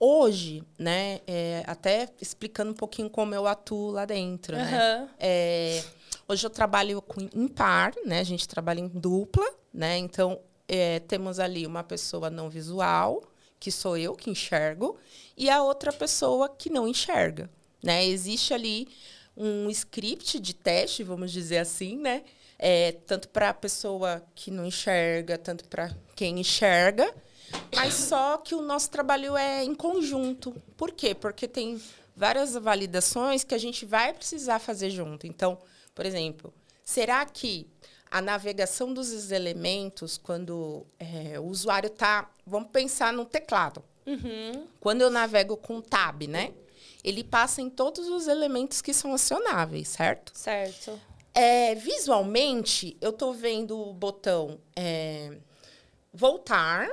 Hoje, né, é, até explicando um pouquinho como eu atuo lá dentro, uhum. né? É, hoje eu trabalho com impar, né? A gente trabalha em dupla, né? Então, é, temos ali uma pessoa não visual, que sou eu que enxergo, e a outra pessoa que não enxerga. Né? Existe ali um script de teste, vamos dizer assim, né? É, tanto para a pessoa que não enxerga, tanto para quem enxerga, mas só que o nosso trabalho é em conjunto. Por quê? Porque tem várias validações que a gente vai precisar fazer junto. Então, por exemplo, será que a navegação dos elementos, quando é, o usuário está. Vamos pensar no teclado. Uhum. Quando eu navego com tab, né? Ele passa em todos os elementos que são acionáveis, certo? Certo. É, visualmente, eu estou vendo o botão é, voltar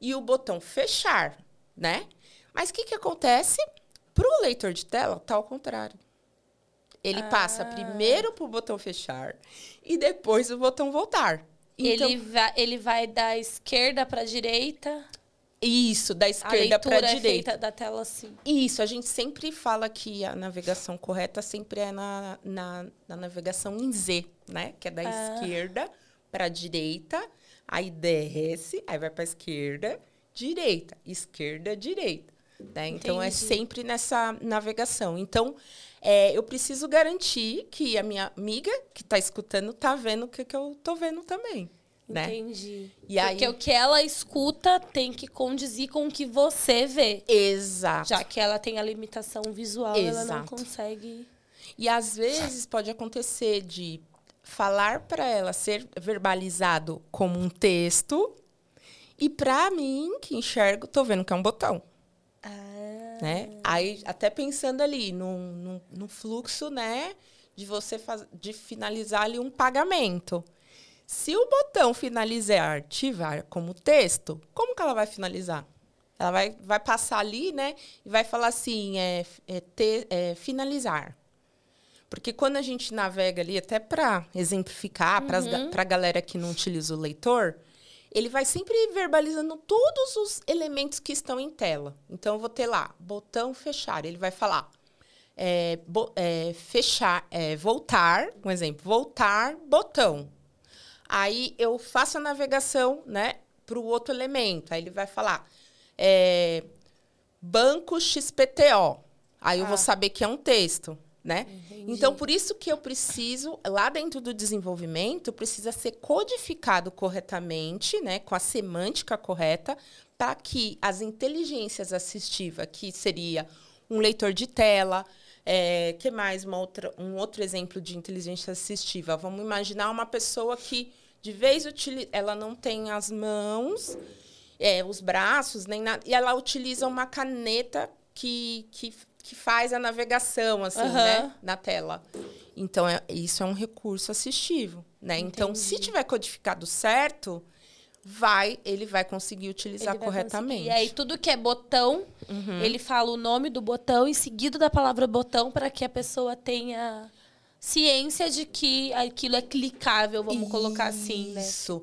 e o botão fechar, né? Mas o que, que acontece? Para o leitor de tela, tá ao contrário. Ele ah. passa primeiro para o botão fechar e depois o botão voltar. Então, ele, vai, ele vai da esquerda para a direita. Isso, da esquerda para a é direita. da tela assim. Isso, a gente sempre fala que a navegação correta sempre é na, na, na navegação em Z, né? Que é da ah. esquerda para a direita, aí desce, aí vai para esquerda, direita, esquerda, direita. Né? Então é sempre nessa navegação. Então é, eu preciso garantir que a minha amiga que está escutando está vendo o que, que eu estou vendo também. Né? Entendi. E Porque aí... o que ela escuta tem que condizir com o que você vê. Exato. Já que ela tem a limitação visual, Exato. ela não consegue. E às vezes pode acontecer de falar para ela ser verbalizado como um texto e para mim que enxergo, tô vendo que é um botão. Né? Aí, até pensando ali no, no, fluxo, né? De você faz, de finalizar ali um pagamento. Se o botão finalizar ativar como texto, como que ela vai finalizar? Ela vai, vai passar ali, né? E vai falar assim, é, é, te, é finalizar. Porque quando a gente navega ali, até para exemplificar, uhum. para a galera que não utiliza o leitor, ele vai sempre verbalizando todos os elementos que estão em tela. Então, eu vou ter lá, botão fechar. Ele vai falar é, bo, é, fechar, é, voltar, um exemplo, voltar, botão. Aí eu faço a navegação né, para o outro elemento. Aí ele vai falar é, banco XPTO. Aí ah. eu vou ah. saber que é um texto né? Entendi. Então, por isso que eu preciso, lá dentro do desenvolvimento, precisa ser codificado corretamente, né? Com a semântica correta, para que as inteligências assistivas, que seria um leitor de tela, é, que mais uma outra, um outro exemplo de inteligência assistiva? Vamos imaginar uma pessoa que de vez ela não tem as mãos, é, os braços, nem nada, e ela utiliza uma caneta que, que que faz a navegação, assim, uhum. né? Na tela. Então, é, isso é um recurso assistivo, né? Entendi. Então, se tiver codificado certo, vai, ele vai conseguir utilizar vai corretamente. Conseguir. E aí, tudo que é botão, uhum. ele fala o nome do botão em seguida da palavra botão para que a pessoa tenha ciência de que aquilo é clicável, vamos isso. colocar assim, né? Isso.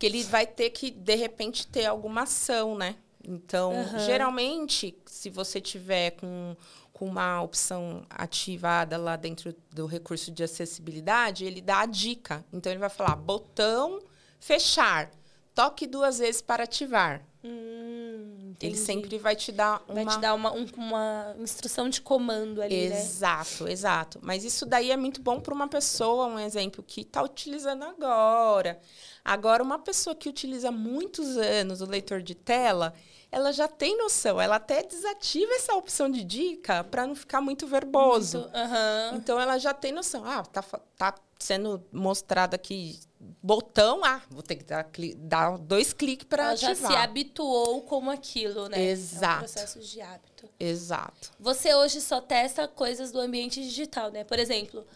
Que ele vai ter que, de repente, ter alguma ação, né? Então, uhum. geralmente, se você tiver com, com uma opção ativada lá dentro do recurso de acessibilidade, ele dá a dica. Então, ele vai falar botão fechar. Toque duas vezes para ativar. Hum, ele sempre vai te dar uma... Vai te dar uma, um, uma instrução de comando ali, né? Exato, né? exato. Mas isso daí é muito bom para uma pessoa, um exemplo, que está utilizando agora. Agora, uma pessoa que utiliza muitos anos o leitor de tela, ela já tem noção. Ela até desativa essa opção de dica para não ficar muito verboso. Muito, uhum. Então ela já tem noção. Ah, tá, tá sendo mostrado aqui botão, ah, vou ter que dar, dar dois cliques para ativar. já se habituou com aquilo, né? Exato. É um processo de hábito. Exato. Você hoje só testa coisas do ambiente digital, né? Por exemplo,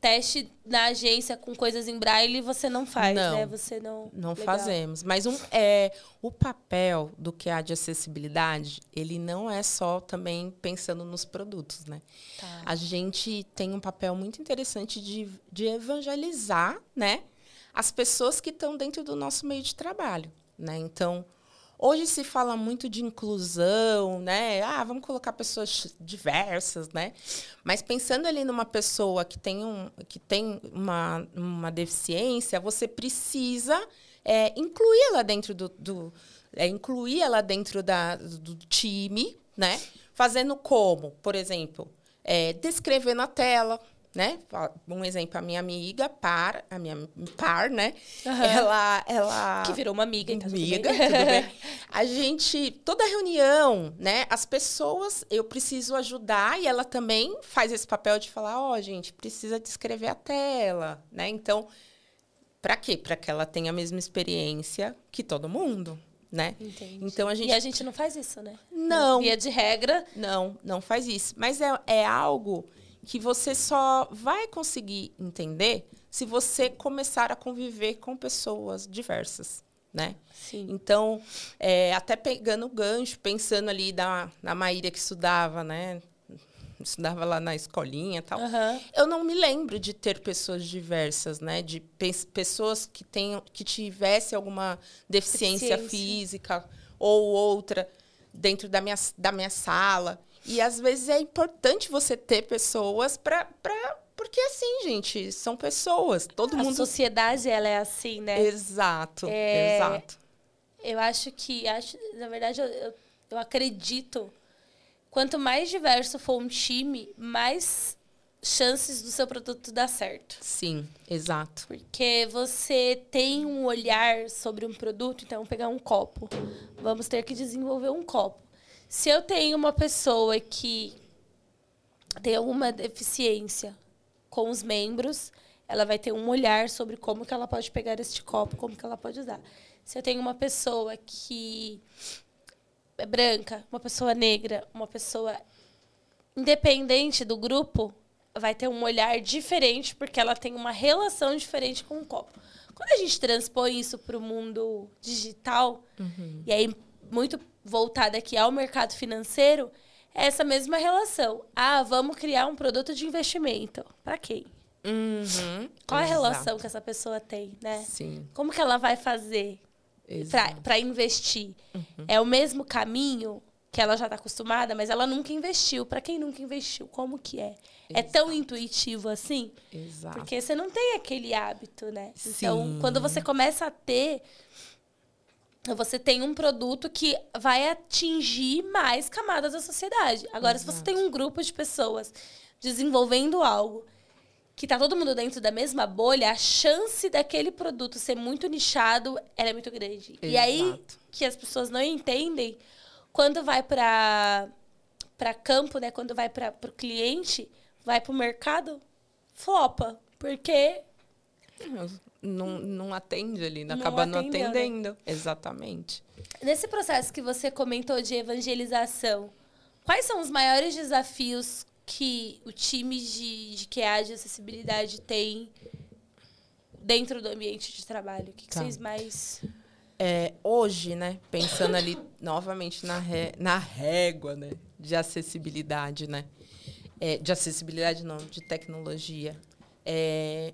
teste na agência com coisas em braille você não faz, não, né? Você não. Não Legal. fazemos. Mas um, é, o papel do que há de acessibilidade, ele não é só também pensando nos produtos, né? Tá. A gente tem um papel muito interessante de, de evangelizar, né? As pessoas que estão dentro do nosso meio de trabalho. Né? Então, Hoje se fala muito de inclusão, né? Ah, vamos colocar pessoas diversas, né? Mas pensando ali numa pessoa que tem, um, que tem uma, uma deficiência, você precisa é, incluir ela dentro do, do é, incluir ela dentro da, do time, né? Fazendo como, por exemplo, é, descrever na tela, né? Um exemplo, a minha amiga par, a minha par, né? Uhum. Ela, ela que virou uma amiga, então amiga, tudo bem. tudo bem. A gente, toda reunião, né? As pessoas, eu preciso ajudar e ela também faz esse papel de falar, ó, oh, gente, precisa descrever a tela, né? Então, para quê? Para que ela tenha a mesma experiência que todo mundo, né? Entendi. Então a gente e a gente não faz isso, né? Não. Via de regra, não, não faz isso. Mas é, é algo que você só vai conseguir entender se você começar a conviver com pessoas diversas, né? Sim. Então, é, até pegando o gancho, pensando ali da, na Maíra que estudava, né? Estudava lá na escolinha e tal. Uhum. Eu não me lembro de ter pessoas diversas, né? De pe pessoas que, tenham, que tivessem alguma deficiência, deficiência física ou outra dentro da minha, da minha sala. E às vezes é importante você ter pessoas para porque assim, gente, são pessoas. Todo a mundo. A sociedade ela é assim, né? Exato, é... exato. Eu acho que, acho, na verdade, eu, eu, eu acredito. Quanto mais diverso for um time, mais chances do seu produto dar certo. Sim, exato. Porque você tem um olhar sobre um produto, então vamos pegar um copo. Vamos ter que desenvolver um copo. Se eu tenho uma pessoa que tem alguma deficiência com os membros, ela vai ter um olhar sobre como que ela pode pegar este copo, como que ela pode usar. Se eu tenho uma pessoa que é branca, uma pessoa negra, uma pessoa independente do grupo, vai ter um olhar diferente porque ela tem uma relação diferente com o copo. Quando a gente transpõe isso para o mundo digital, uhum. e aí muito voltada aqui ao mercado financeiro, é essa mesma relação. Ah, vamos criar um produto de investimento. Para quem? Uhum, Qual a relação que essa pessoa tem, né? Sim. Como que ela vai fazer para investir? Uhum. É o mesmo caminho que ela já está acostumada, mas ela nunca investiu. Para quem nunca investiu, como que é? Exato. É tão intuitivo assim? Exato. Porque você não tem aquele hábito, né? Sim. Então, quando você começa a ter você tem um produto que vai atingir mais camadas da sociedade. Agora, Exato. se você tem um grupo de pessoas desenvolvendo algo que está todo mundo dentro da mesma bolha, a chance daquele produto ser muito nichado é muito grande. Exato. E aí que as pessoas não entendem quando vai para para campo, né? Quando vai para o cliente, vai para o mercado, flopa, porque não, não atende ali, não acaba atendeu, não né? atendendo. Né? Exatamente. Nesse processo que você comentou de evangelização, quais são os maiores desafios que o time de, de QA de acessibilidade tem dentro do ambiente de trabalho? O que, que tá. vocês mais. É, hoje, né, pensando ali novamente na, ré, na régua né, de acessibilidade, né? É, de acessibilidade não, de tecnologia. É,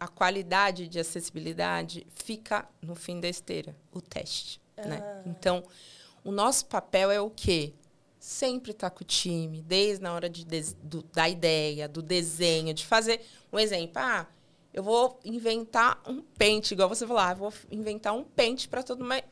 a qualidade de acessibilidade fica no fim da esteira, o teste. Né? Ah. Né? Então, o nosso papel é o quê? Sempre estar tá com o time, desde na hora de, do, da ideia, do desenho, de fazer um exemplo. Ah, eu vou inventar um pente, igual você falou, ah, vou inventar um pente para todo mundo.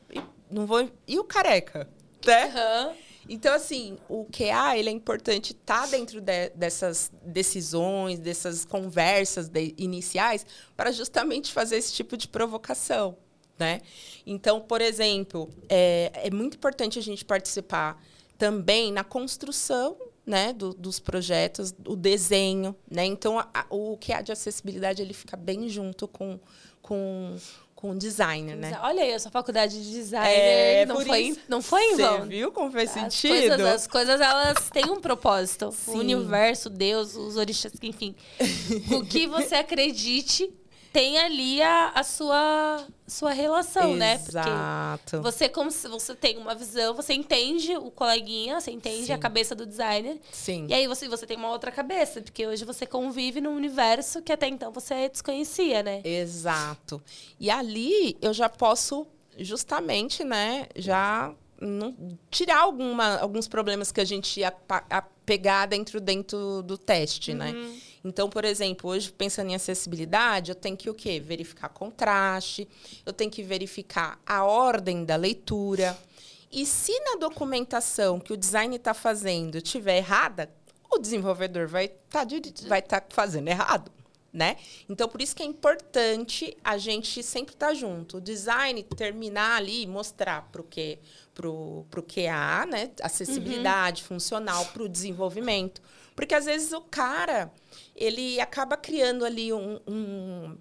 Não vou. E o careca? Né? Uhum. Então, assim, o QA ele é importante estar tá dentro de, dessas decisões, dessas conversas de, iniciais, para justamente fazer esse tipo de provocação. Né? Então, por exemplo, é, é muito importante a gente participar também na construção né, do, dos projetos, o desenho. Né? Então, a, o QA de acessibilidade ele fica bem junto com, com com designer, né? Olha aí, essa faculdade de designer é, não, foi, isso, não foi em vão. Você viu como fez as sentido? Coisas, as coisas, elas têm um propósito. Sim. O universo, Deus, os orixás, enfim. o que você acredite tem ali a, a sua, sua relação, Exato. né? Exato. Você, como se você tem uma visão, você entende o coleguinha, você entende Sim. a cabeça do designer. Sim. E aí você, você tem uma outra cabeça, porque hoje você convive num universo que até então você desconhecia, né? Exato. E ali eu já posso justamente, né, já não, tirar alguma, alguns problemas que a gente ia a, pegar dentro, dentro do teste, né? uhum. né? Então, por exemplo, hoje pensando em acessibilidade, eu tenho que o quê? Verificar contraste, eu tenho que verificar a ordem da leitura. E se na documentação que o design está fazendo estiver errada, o desenvolvedor vai estar tá, vai tá fazendo errado. Né? Então, por isso que é importante a gente sempre estar tá junto. O design terminar ali, mostrar para o que pro, pro QA, né? Acessibilidade uhum. funcional para o desenvolvimento. Porque às vezes o cara ele acaba criando ali um, um,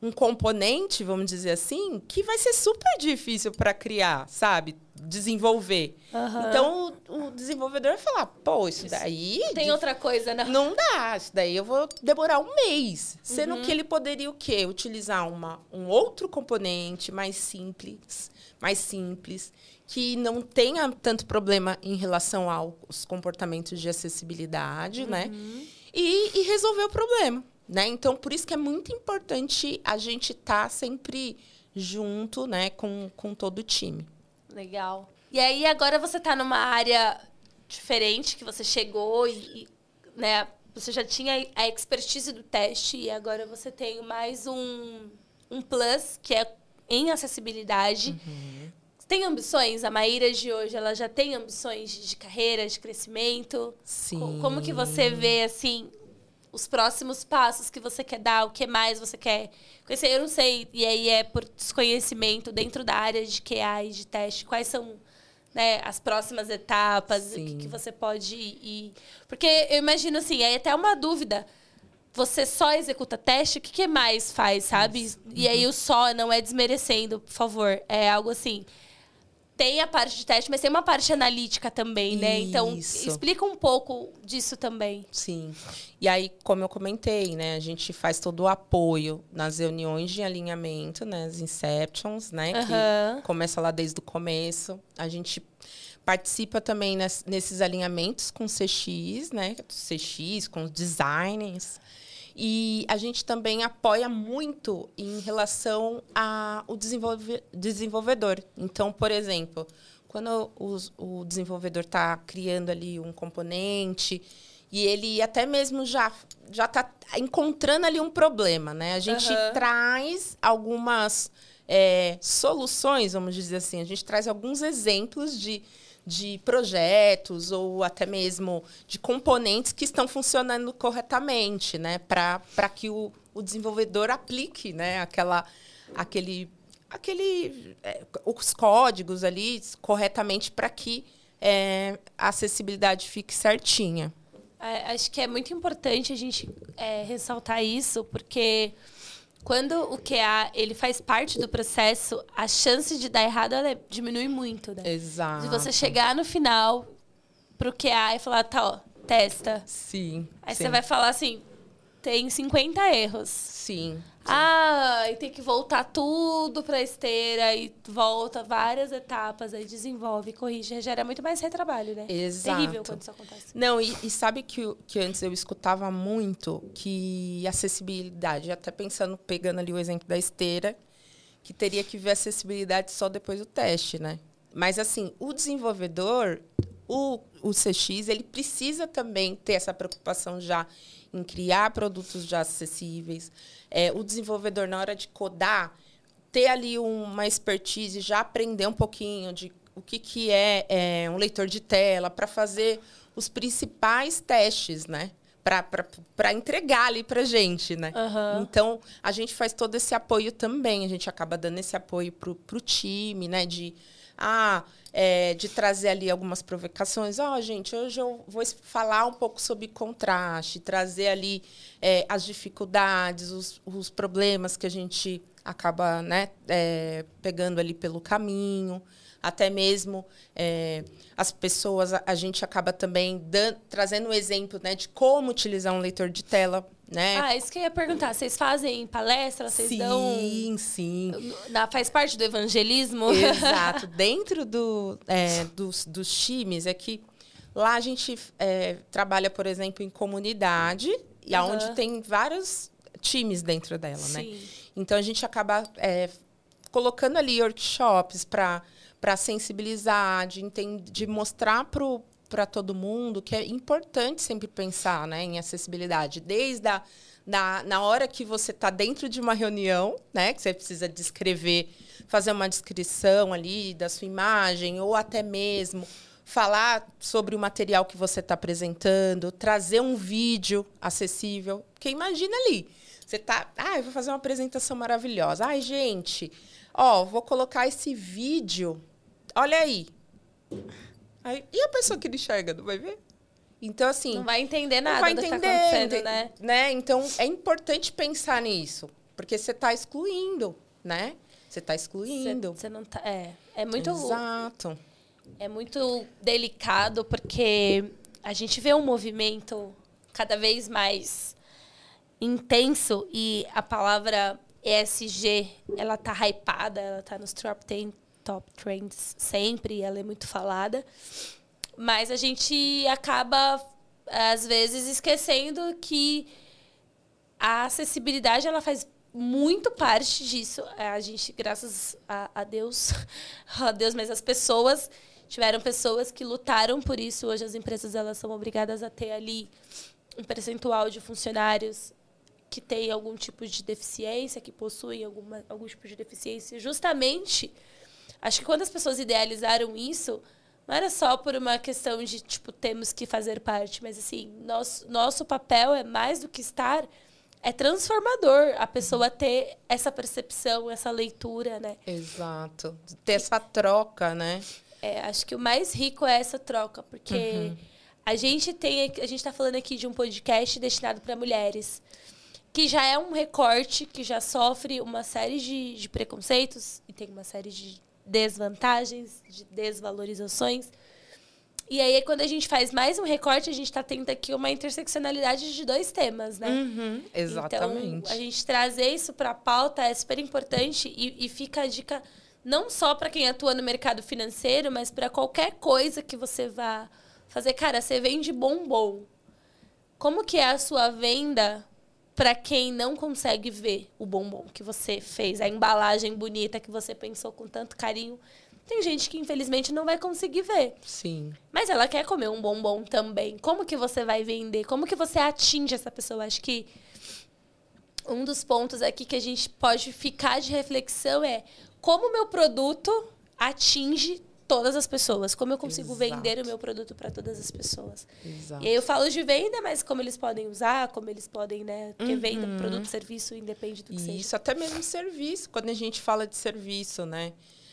um componente, vamos dizer assim, que vai ser super difícil para criar, sabe? Desenvolver. Uhum. Então o, o, desenvolvedor vai falar, pô, isso daí. Tem de... outra coisa, né? Não dá. Isso daí eu vou demorar um mês. Sendo uhum. que ele poderia o quê? Utilizar uma, um outro componente mais simples, mais simples que não tenha tanto problema em relação aos comportamentos de acessibilidade, né? uhum. né? E, e, resolver o problema, né? Então, por isso que é muito importante a gente estar tá sempre junto, né, com, com todo o time. Legal. E aí, agora você está numa área diferente, que você chegou e, e, né, você já tinha a expertise do teste e agora você tem mais um, um plus, que é em acessibilidade. Uhum tem ambições? A Maíra de hoje, ela já tem ambições de carreira, de crescimento? Sim. Como que você vê, assim, os próximos passos que você quer dar? O que mais você quer conhecer? Eu não sei, e aí é por desconhecimento dentro da área de QA e de teste. Quais são né, as próximas etapas? O que, que você pode ir... Porque eu imagino, assim, aí até uma dúvida você só executa teste, o que, que mais faz, sabe? E aí o só não é desmerecendo, por favor. É algo assim tem a parte de teste, mas tem uma parte analítica também, né? Então, explica um pouco disso também. Sim. E aí, como eu comentei, né? A gente faz todo o apoio nas reuniões de alinhamento, né? As inceptions, né? Uhum. Que começa lá desde o começo. A gente participa também nesses alinhamentos com CX, né? CX, com os designers. E a gente também apoia muito em relação ao desenvolve desenvolvedor. Então, por exemplo, quando o, o desenvolvedor está criando ali um componente e ele até mesmo já já está encontrando ali um problema, né? A gente uhum. traz algumas é, soluções, vamos dizer assim, a gente traz alguns exemplos de de projetos ou até mesmo de componentes que estão funcionando corretamente, né? Para que o, o desenvolvedor aplique né? Aquela, aquele, aquele, é, os códigos ali corretamente para que é, a acessibilidade fique certinha. É, acho que é muito importante a gente é, ressaltar isso, porque quando o QA ele faz parte do processo, a chance de dar errado ela diminui muito, né? Exato. De você chegar no final pro QA e falar, tá, ó, testa. Sim. Aí sim. você vai falar assim, tem 50 erros. Sim. Ah, e tem que voltar tudo para a esteira e volta várias etapas, aí desenvolve, corrige, gera muito mais retrabalho, né? Exato. Terrível quando isso acontece. Não, e, e sabe que, que antes eu escutava muito que acessibilidade, até pensando, pegando ali o exemplo da esteira, que teria que ver acessibilidade só depois do teste, né? Mas assim, o desenvolvedor, o, o CX, ele precisa também ter essa preocupação já em criar produtos já acessíveis. É, o desenvolvedor, na hora de codar, ter ali uma expertise, já aprender um pouquinho de o que, que é, é um leitor de tela, para fazer os principais testes, né? Para entregar ali para gente, né? Uhum. Então, a gente faz todo esse apoio também. A gente acaba dando esse apoio para o time, né? De, ah, é, de trazer ali algumas provocações. Ó, oh, gente, hoje eu vou falar um pouco sobre contraste, trazer ali é, as dificuldades, os, os, problemas que a gente acaba né, é, pegando ali pelo caminho. Até mesmo é, as pessoas, a, a, gente acaba também trazendo um exemplo né, de como utilizar um leitor de tela né? Ah, isso que eu ia perguntar. Vocês fazem palestra? Vocês sim, dão. Sim, sim. Faz parte do evangelismo? Exato. Dentro do, é, dos, dos times, é que lá a gente é, trabalha, por exemplo, em comunidade, e uhum. onde tem vários times dentro dela, né? sim. né? Então a gente acaba é, colocando ali workshops para para sensibilizar, de, de mostrar para para todo mundo que é importante sempre pensar né, em acessibilidade, desde a na, na hora que você está dentro de uma reunião, né, que você precisa descrever, fazer uma descrição ali da sua imagem, ou até mesmo falar sobre o material que você está apresentando, trazer um vídeo acessível. Porque imagina ali, você tá, ah, eu vou fazer uma apresentação maravilhosa. Ai, gente, ó, vou colocar esse vídeo. Olha aí. Aí e a pessoa que ele enxerga, não vai ver? Então, assim. Não vai entender nada vai entender, do que tá acontecendo, né? né? Então, é importante pensar nisso. Porque você está excluindo, né? Você está excluindo. Você não tá. É, é muito. Exato. É muito delicado, porque a gente vê um movimento cada vez mais intenso e a palavra ESG, ela tá hypada, ela tá nos top 10 top trends sempre, ela é muito falada. Mas a gente acaba, às vezes, esquecendo que a acessibilidade ela faz muito parte disso. A gente, graças a, a Deus, a Deus, mas as pessoas tiveram pessoas que lutaram por isso. Hoje as empresas elas são obrigadas a ter ali um percentual de funcionários que têm algum tipo de deficiência, que possuem alguma, algum tipo de deficiência. Justamente, acho que quando as pessoas idealizaram isso, não era só por uma questão de, tipo, temos que fazer parte, mas, assim, nosso, nosso papel é mais do que estar, é transformador a pessoa ter essa percepção, essa leitura, né? Exato. Ter essa troca, né? É, acho que o mais rico é essa troca, porque uhum. a gente tem, a gente está falando aqui de um podcast destinado para mulheres, que já é um recorte, que já sofre uma série de, de preconceitos e tem uma série de desvantagens, de desvalorizações. E aí, quando a gente faz mais um recorte, a gente está tendo aqui uma interseccionalidade de dois temas, né? Uhum, exatamente. Então, a gente trazer isso para a pauta é super importante e, e fica a dica não só para quem atua no mercado financeiro, mas para qualquer coisa que você vá fazer. Cara, você vende bombom. Como que é a sua venda para quem não consegue ver o bombom que você fez, a embalagem bonita que você pensou com tanto carinho. Tem gente que infelizmente não vai conseguir ver. Sim. Mas ela quer comer um bombom também. Como que você vai vender? Como que você atinge essa pessoa? Acho que um dos pontos aqui que a gente pode ficar de reflexão é como o meu produto atinge todas as pessoas. Como eu consigo Exato. vender o meu produto para todas as pessoas. Exato. E aí eu falo de venda, mas como eles podem usar, como eles podem, né? Porque uhum. venda, produto, serviço, independe do que Isso, seja. Isso, até mesmo serviço. Quando a gente fala de serviço, né?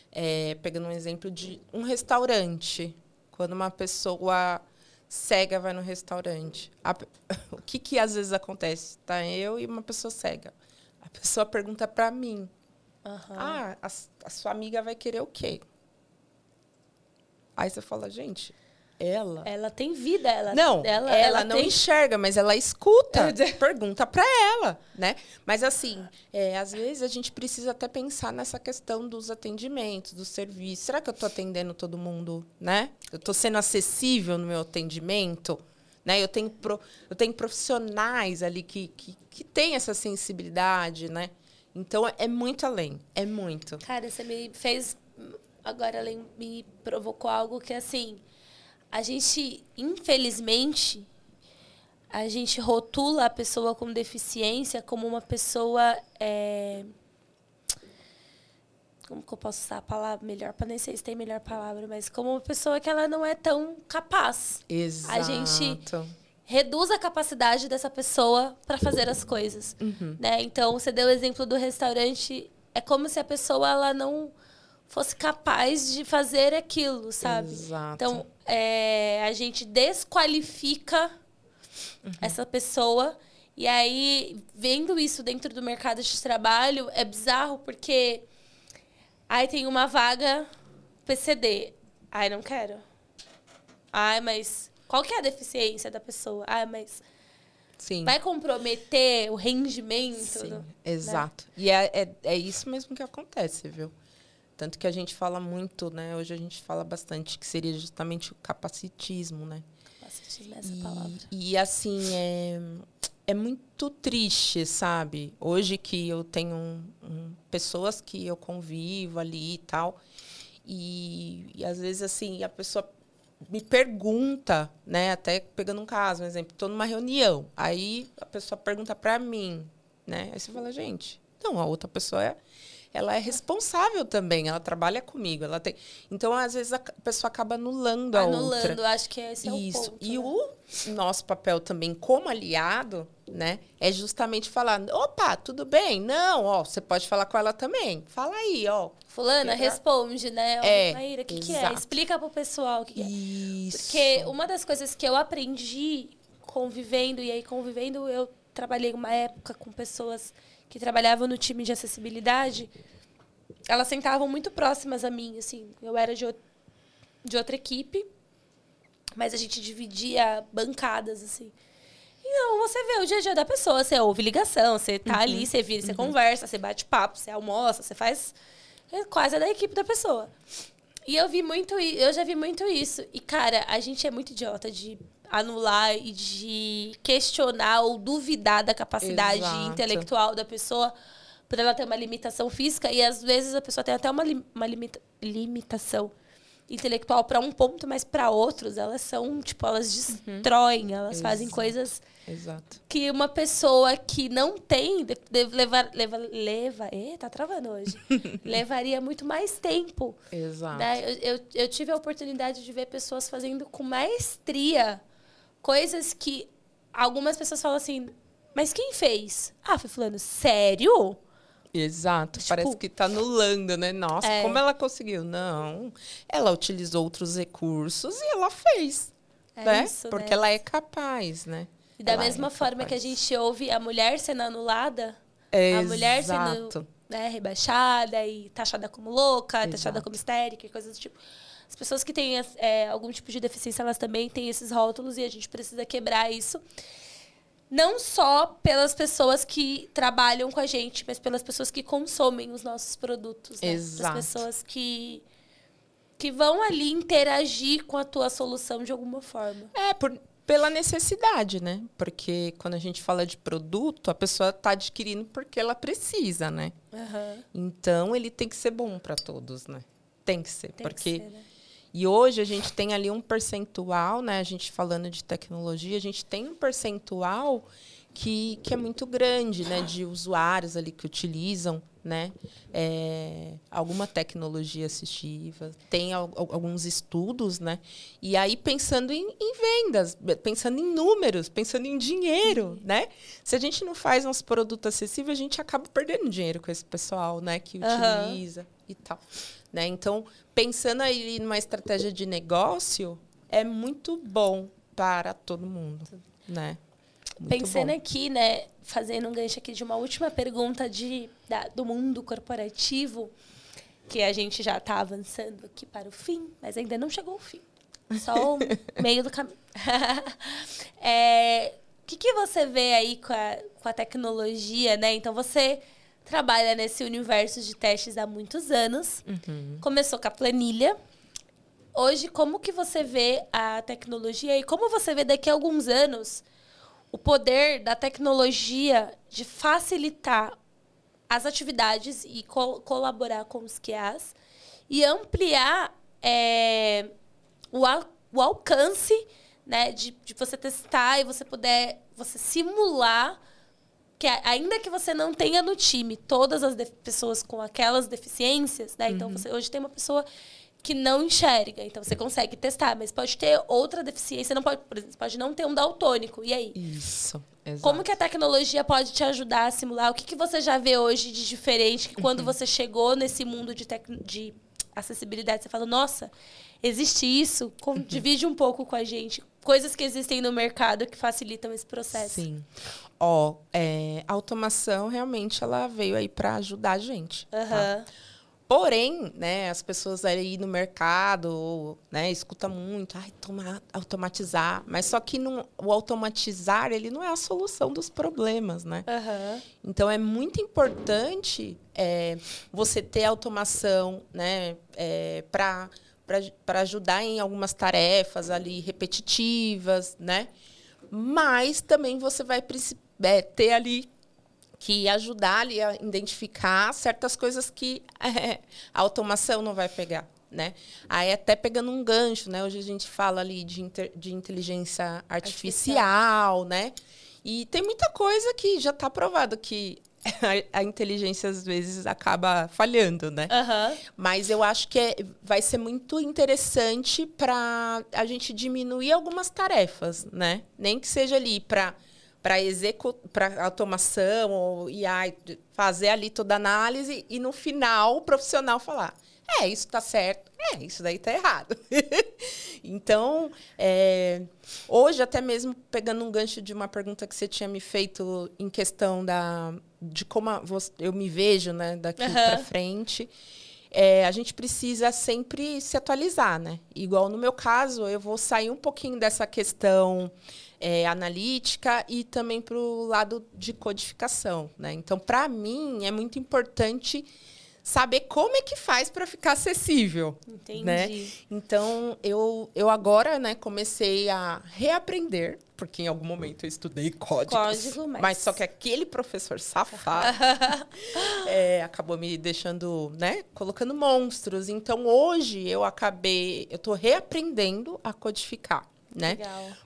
É, pegando um exemplo de um restaurante. Quando uma pessoa cega vai no restaurante. A, o que, que às vezes acontece? Tá eu e uma pessoa cega. A pessoa pergunta para mim. Uhum. Ah, a, a sua amiga vai querer o quê? Aí você fala, gente, ela. Ela tem vida, ela. Não, ela, ela, ela não tem... enxerga, mas ela escuta. pergunta para ela, né? Mas assim, é, às vezes a gente precisa até pensar nessa questão dos atendimentos, do serviço. Será que eu estou atendendo todo mundo, né? Eu estou sendo acessível no meu atendimento? Né? Eu, tenho pro, eu tenho profissionais ali que, que, que têm essa sensibilidade, né? Então é muito além, é muito. Cara, você me fez agora ela me provocou algo que assim a gente infelizmente a gente rotula a pessoa com deficiência como uma pessoa é... como que eu posso usar a palavra melhor para nem sei se tem melhor palavra mas como uma pessoa que ela não é tão capaz Exato. a gente reduz a capacidade dessa pessoa para fazer as coisas uhum. né então você deu o exemplo do restaurante é como se a pessoa ela não fosse capaz de fazer aquilo, sabe? Exato. Então, é, a gente desqualifica uhum. essa pessoa. E aí, vendo isso dentro do mercado de trabalho, é bizarro, porque aí tem uma vaga PCD. Ai, não quero. Ai, mas qual que é a deficiência da pessoa? Ai, mas Sim. vai comprometer o rendimento. Sim, né? exato. E é, é, é isso mesmo que acontece, viu? Tanto que a gente fala muito, né? Hoje a gente fala bastante que seria justamente o capacitismo, né? Capacitismo é essa e, palavra. E assim, é, é muito triste, sabe? Hoje que eu tenho um, um, pessoas que eu convivo ali e tal. E, e às vezes, assim, a pessoa me pergunta, né? Até pegando um caso, um exemplo, estou numa reunião, aí a pessoa pergunta para mim, né? Aí você fala, gente, não, a outra pessoa é ela é responsável também, ela trabalha comigo, ela tem. Então, às vezes a pessoa acaba anulando a Anulando, outra. Anulando, acho que esse é Isso. o ponto. E né? o nosso papel também como aliado, né, é justamente falar, opa, tudo bem? Não, ó, você pode falar com ela também. Fala aí, ó. Fulana, responde, né? Ó, É, Maíra, o que, que é? Explica pro pessoal o que, que é. Isso. Porque uma das coisas que eu aprendi convivendo, e aí convivendo, eu trabalhei uma época com pessoas que trabalhavam no time de acessibilidade, elas sentavam muito próximas a mim, assim. Eu era de, de outra equipe, mas a gente dividia bancadas, assim. Então, você vê o dia a dia da pessoa, você ouve ligação, você tá ali, você vira, você conversa, você bate papo, você almoça, você faz é quase da equipe da pessoa. E eu vi muito, eu já vi muito isso. E, cara, a gente é muito idiota de anular e de questionar ou duvidar da capacidade Exato. intelectual da pessoa por ela ter uma limitação física. E às vezes a pessoa tem até uma, lim- uma limita- limitação intelectual para um ponto, mas para outros elas são, tipo, elas destroem, elas fazem Exato. coisas Exato. que uma pessoa que não tem levar leva leva Ê, tá travando hoje levaria muito mais tempo Exato. né? eu, eu, eu tive a oportunidade de ver pessoas fazendo com maestria coisas que algumas pessoas falam assim mas quem fez ah foi fulano sério Exato. Tipo- Parece que tá anulando, né? Nossa, É. como ela conseguiu? Não. Ela utilizou outros recursos e ela fez. É né? isso, né? Porque ela é capaz, né? e da Ela mesma é forma que a capaz. gente ouve a mulher sendo anulada É a mulher Exato. sendo né, rebaixada e taxada como louca, taxada Exato. como histérica e coisas do tipo. As pessoas que têm é, algum tipo de deficiência, elas também têm esses rótulos e a gente precisa quebrar isso. Não só pelas pessoas que trabalham com a gente, mas pelas pessoas que consomem os nossos produtos. Né? Exato. As pessoas que, que vão ali interagir com a tua solução de alguma forma. É, por, pela necessidade, né? Porque quando a gente fala de produto, a pessoa está adquirindo porque ela precisa, né? Então, ele tem que ser bom para todos, né? Tem que ser. Tem porque que ser, né? E hoje a gente tem ali um percentual, né? A gente falando de tecnologia, a gente tem um percentual que, que é muito grande, né? De usuários ali que utilizam, né? é, alguma tecnologia assistiva. Tem al- al- alguns estudos, né? E aí pensando em, em vendas, pensando em números, pensando em dinheiro, né? Se a gente não faz uns produtos acessíveis, a gente acaba perdendo dinheiro com esse pessoal, né? Que utiliza e tal. Né? Então, pensando aí numa estratégia de negócio, é muito bom para todo mundo, né? Muito Pensando bom. aqui, né, fazendo um gancho aqui de uma última pergunta de, da- do mundo corporativo, que a gente já está avançando aqui para o fim, mas ainda não chegou ao fim. Só o meio do caminho. É, o que, que você vê aí com a, com a tecnologia, né? Então, você trabalha nesse universo de testes há muitos anos. Uhum. Começou com a planilha. Hoje, como que você vê a tecnologia e como você vê daqui a alguns anos o poder da tecnologia de facilitar as atividades e col- colaborar com os QAs e ampliar é, o, al- o alcance né, de, de você testar e você poder você simular que ainda que você não tenha no time todas as pessoas com aquelas deficiências, né? Então você hoje tem uma pessoa que não enxerga, então você consegue testar, mas pode ter outra deficiência, não pode, por exemplo, pode não ter um daltônico. E aí? Isso, exato. Como que a tecnologia pode te ajudar a simular? O que, que você já vê hoje de diferente que quando você chegou nesse mundo de, de acessibilidade, você fala, nossa, existe isso? Com- Divide um pouco com a gente. Coisas que existem no mercado que facilitam esse processo. Sim. Ó, é, a automação realmente ela veio aí para ajudar a gente. tá? Aham. Porém, né, as pessoas aí no mercado, né, escuta muito, ai, toma, automatizar, mas só que não, o automatizar, ele não é a solução dos problemas, né? Aham. Então é muito importante é, você ter automação, né, é, para ajudar em algumas tarefas ali repetitivas, né? Mas também você vai preci- é, ter ali que ajudar ali a identificar certas coisas que é, a automação não vai pegar, né? Aí até pegando um gancho, né? Hoje a gente fala ali de, inter, de inteligência artificial, artificial, né? E tem muita coisa que já está provado que a, a, inteligência às vezes acaba falhando, né? Uhum. Mas eu acho que é, vai ser muito interessante para a gente diminuir algumas tarefas, né? Nem que seja ali para para para automação ou IA, fazer ali toda a análise e no final o profissional falar é, isso está certo. É, isso daí está errado. então, é, hoje, até mesmo pegando um gancho de uma pergunta que você tinha me feito em questão da, de como eu me vejo né, daqui uhum. para frente, é, a gente precisa sempre se atualizar. Né? Igual no meu caso, eu vou sair um pouquinho dessa questão é, analítica e também para o lado de codificação. Né? Então, para mim, é muito importante saber como é que faz para ficar acessível. Entendi. Né? Então, eu, eu agora né, comecei a reaprender, porque em algum momento eu estudei códigos. Código, mas... mas só que aquele professor safado é, acabou me deixando, né, colocando monstros. Então, hoje eu acabei, eu estou reaprendendo a codificar. Né?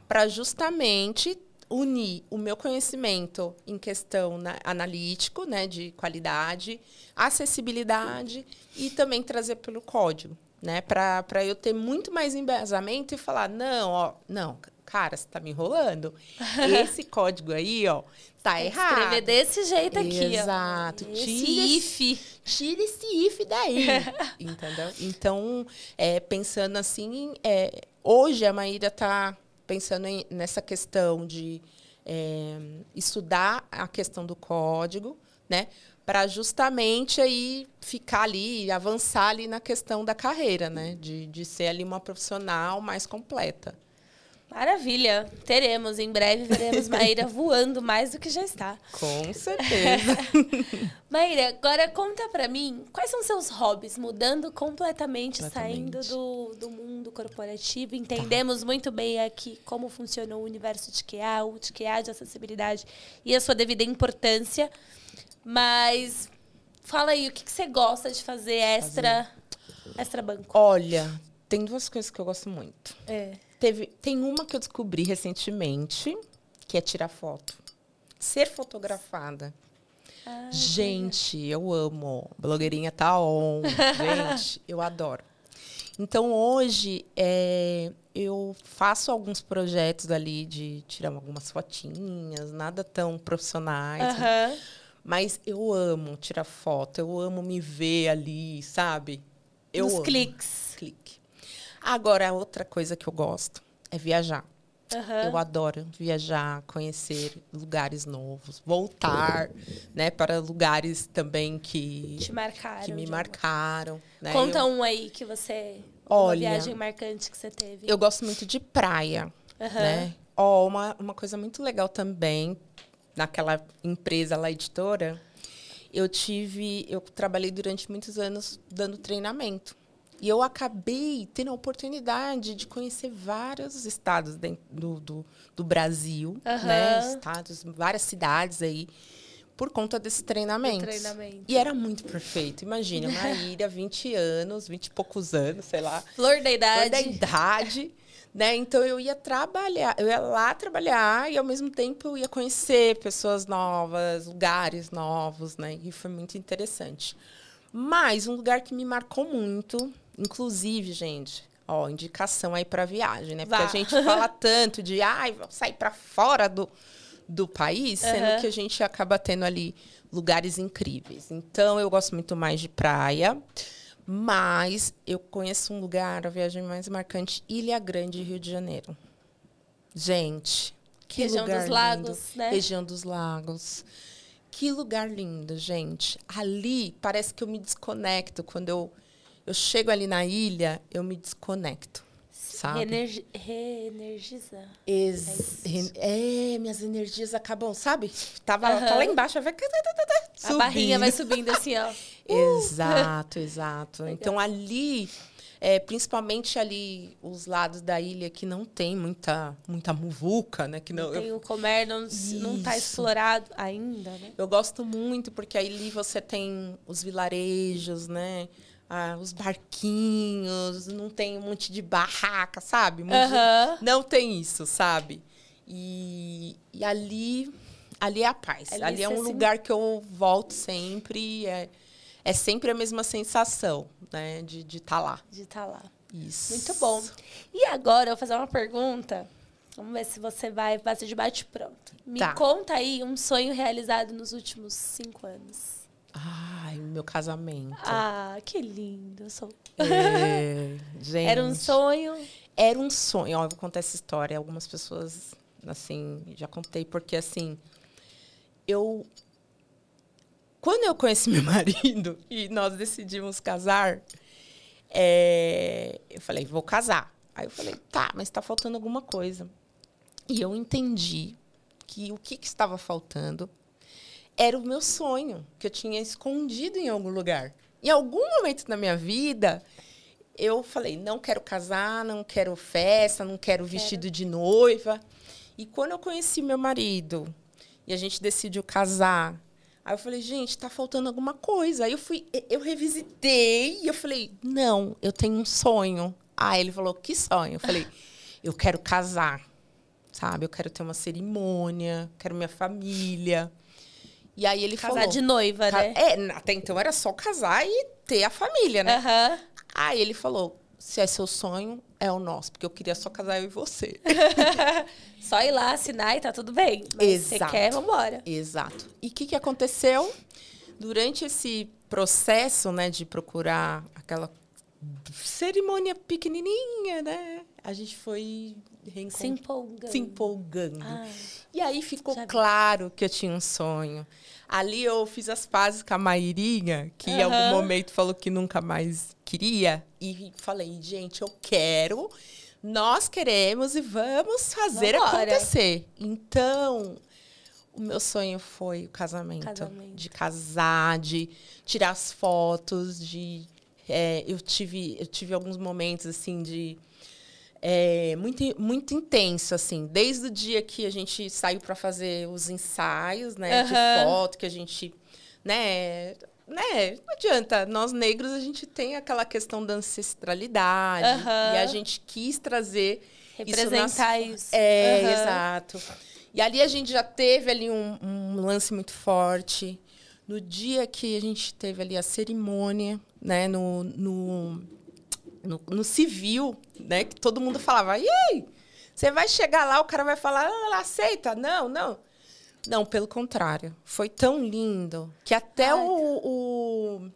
Para justamente unir o meu conhecimento em questão na, analítico, né, de qualidade, acessibilidade e também trazer pelo código, né, para eu ter muito mais embasamento e falar, não, ó, não, cara, você está me enrolando. Esse código aí, ó, tá errado. Escrever desse jeito aqui, Exato. ó. Exato. Tira if. Tira esse if daí. entendeu? Então, é, pensando assim, é, hoje a Maíra está pensando em, nessa questão de é, estudar a questão do código, né? Para justamente aí ficar ali, avançar ali na questão da carreira, né? De, de ser ali uma profissional mais completa. Maravilha. Teremos. Em breve veremos Maíra voando mais do que já está. Com certeza. Maíra, agora conta para mim quais são seus hobbies, mudando completamente, completamente. saindo do, do mundo corporativo. Entendemos tá. muito bem aqui como funciona o universo de QA, o de QA de acessibilidade e a sua devida importância. Mas fala aí, o que, que você gosta de fazer extra, fazer. extra banco? Olha, tem duas coisas que eu gosto muito. É. Teve, tem uma que eu descobri recentemente, que é tirar foto. Ser fotografada. Ah, Gente, eu amo. Blogueirinha tá on. Gente, eu adoro. Então, hoje, é, eu faço alguns projetos ali de tirar algumas fotinhas, nada tão profissionais. Uhum. Mas eu amo tirar foto, eu amo me ver ali, sabe? Eu Os amo. cliques. Clique. Agora, outra coisa que eu gosto é viajar. Uhum. Eu adoro viajar, conhecer lugares novos, voltar, né, para lugares também que te marcaram, que me marcaram. Né? Conta eu, um aí que você Olha, uma viagem marcante que você teve. Eu gosto muito de praia, uhum. né? Ó, oh, uma, uma coisa muito legal também naquela empresa lá editora, eu tive, eu trabalhei durante muitos anos dando treinamento. E eu acabei tendo a oportunidade de conhecer vários estados do, do, do Brasil, uhum. né? Estados, várias cidades aí, por conta desse treinamento. treinamento. E era muito perfeito. Imagina, uma ilha, 20 anos, 20 e poucos anos, sei lá. Flor da idade. Flor da idade. Né? Então eu ia trabalhar, eu ia lá trabalhar e ao mesmo tempo eu ia conhecer pessoas novas, lugares novos, né? E foi muito interessante. Mas um lugar que me marcou muito Inclusive, gente, ó, indicação aí para viagem, né? Porque Vá. a gente fala tanto de, ai, vou sair para fora do, do país, uhum. sendo que a gente acaba tendo ali lugares incríveis. Então, eu gosto muito mais de praia, mas eu conheço um lugar, a viagem mais marcante, Ilha Grande, Rio de Janeiro. Gente, que Região lugar dos lindo. Lagos, né? Região dos Lagos. Que lugar lindo, gente. Ali parece que eu me desconecto quando eu eu chego ali na ilha, eu me desconecto. Sabe? Reenergi reenergiza. Ex é, é, minhas energias acabam, sabe? Tava uhum. tá lá embaixo, vai a barrinha vai subindo assim, ó. exato, exato. Então ali, é, principalmente ali os lados da ilha que não tem muita muita muvuca, né? Que não, não tem eu... o comércio, não, não tá explorado ainda, né? Eu gosto muito porque ali você tem os vilarejos, né? Ah, os barquinhos, não tem um monte de barraca, sabe? Não tem isso, sabe? E, e ali, ali é a paz. Ali Ali, é um se- lugar que eu volto sempre. É, é sempre a mesma sensação, né? De estar lá. De estar lá. Isso. Muito bom. E agora eu vou fazer uma pergunta. Vamos ver se você vai fazer de bate pronto. Me Tá. conta aí um sonho realizado nos últimos cinco anos. Ai, meu casamento. Ah, que lindo. Sou- É, gente. Era um sonho. Era um sonho. Ó, eu vou contar essa história. Algumas pessoas, assim, já contei, porque assim, eu. Quando eu conheci meu marido e nós decidimos casar, é, eu falei, vou casar. Aí eu falei, tá, mas está faltando alguma coisa. E eu entendi que o que, que estava faltando era o meu sonho, que eu tinha escondido em algum lugar. Em algum momento da minha vida, eu falei, não quero casar, não quero festa, não quero vestido de noiva. E quando eu conheci meu marido e a gente decidiu casar, aí eu falei, gente, tá faltando alguma coisa. Aí eu fui, eu revisitei e eu falei, não, eu tenho um sonho. Aí ele falou, que sonho? Eu falei, eu quero casar, sabe? Eu quero ter uma cerimônia, quero minha família. E aí ele Casar falou, de noiva, né? É, até então era só casar e ter a família, né? Aham. Aí ele falou: se é seu sonho, é o nosso, porque eu queria só casar eu e você. Só ir lá assinar e tá tudo bem. Mas você Exato. quer, vambora. Exato. E o que, que aconteceu? Durante esse processo, né, de procurar aquela cerimônia pequenininha, né? A gente foi Se empolgando. se empolgando. Ah, E aí ficou claro que eu tinha um sonho. Ali eu fiz as pazes com a Mairinha, que em Aham. algum momento falou que nunca mais queria. E falei, gente, eu quero, nós queremos e vamos fazer Vambora. acontecer. Então, o meu sonho foi o casamento. Casamento. De casar, de tirar as fotos, de. é, eu, tive, eu tive alguns momentos assim de é, muito, muito intenso, assim. Desde o dia que a gente saiu para fazer os ensaios, né? De Aham. foto, que a gente, né? Né? Não adianta. Nós negros, a gente tem aquela questão da ancestralidade. Aham. E a gente quis trazer isso nas representar isso. É, Aham. exato. E ali a gente já teve ali um, um lance muito forte. No dia que a gente teve ali a cerimônia, né? No, no, no, no civil, né? Que todo mundo falava, e aí? Você vai chegar lá, o cara vai falar, ah, ela aceita? Não, não. Não, pelo contrário. Foi tão lindo que até Ai, o, o-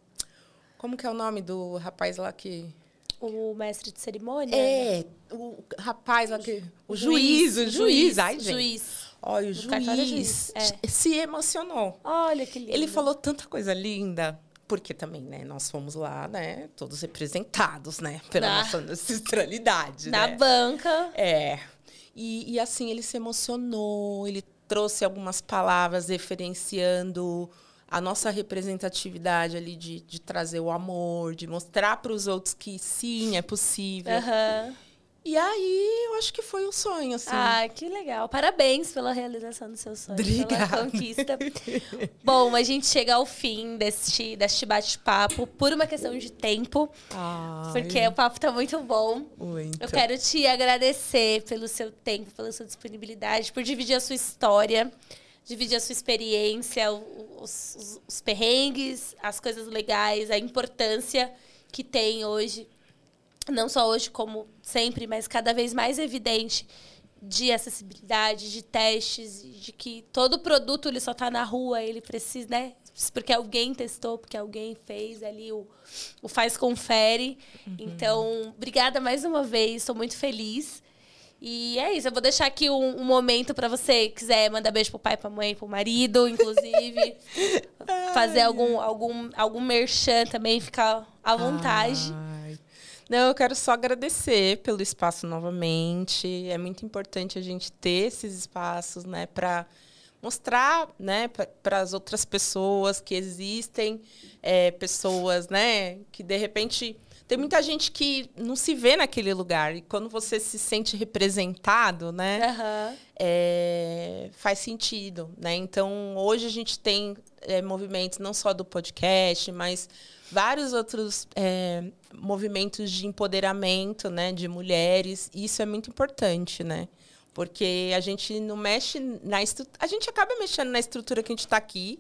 Como que é o nome do rapaz lá que... O mestre de cerimônia? É, o rapaz lá que... O juiz, juiz, o juiz. Ai, gente. Juiz. Olha, o é juiz juiz, é. se emocionou. Olha que lindo. Ele falou tanta coisa linda. Porque também, né, nós fomos lá, né, todos representados, né, pela Na- nossa ancestralidade, Na né? banca. É. E, e assim, ele se emocionou, ele trouxe algumas palavras referenciando a nossa representatividade ali de, de trazer o amor, de mostrar para os outros que sim, é possível. Aham. E aí, eu acho que foi um sonho, assim. Ah, que legal. Parabéns pela realização do seu sonho. Obrigada. Pela conquista. Bom, a gente chega ao fim deste, deste bate-papo por uma questão de tempo, Ai, porque o papo tá muito bom. muito. Eu quero te agradecer pelo seu tempo, pela sua disponibilidade, por dividir a sua história, dividir a sua experiência, os, os- os perrengues, as coisas legais, a importância que tem hoje, não só hoje como sempre, mas cada vez mais evidente de acessibilidade, de testes, de que todo produto ele só está na rua, ele precisa, né? Porque alguém testou, porque alguém fez ali o, o faz confere. Então, obrigada mais uma vez, estou muito feliz. E é isso, eu vou deixar aqui um, um momento para você quiser mandar beijo pro pai, pra mãe, pro marido, inclusive. fazer algum, algum, algum merchan também, ficar à vontade. Ai. Não, eu quero só agradecer pelo espaço novamente. É muito importante a gente ter esses espaços, né, para mostrar, né, para as outras pessoas que existem é, pessoas, né, que de repente tem muita gente que não se vê naquele lugar. E quando você se sente representado, né? Aham. é, faz sentido, né? Então, hoje a gente tem é, movimentos não só do podcast, mas vários outros é, movimentos de empoderamento, né, de mulheres. E isso é muito importante, né? Porque a gente não mexe na estrutura, a gente acaba mexendo na estrutura que a gente está aqui,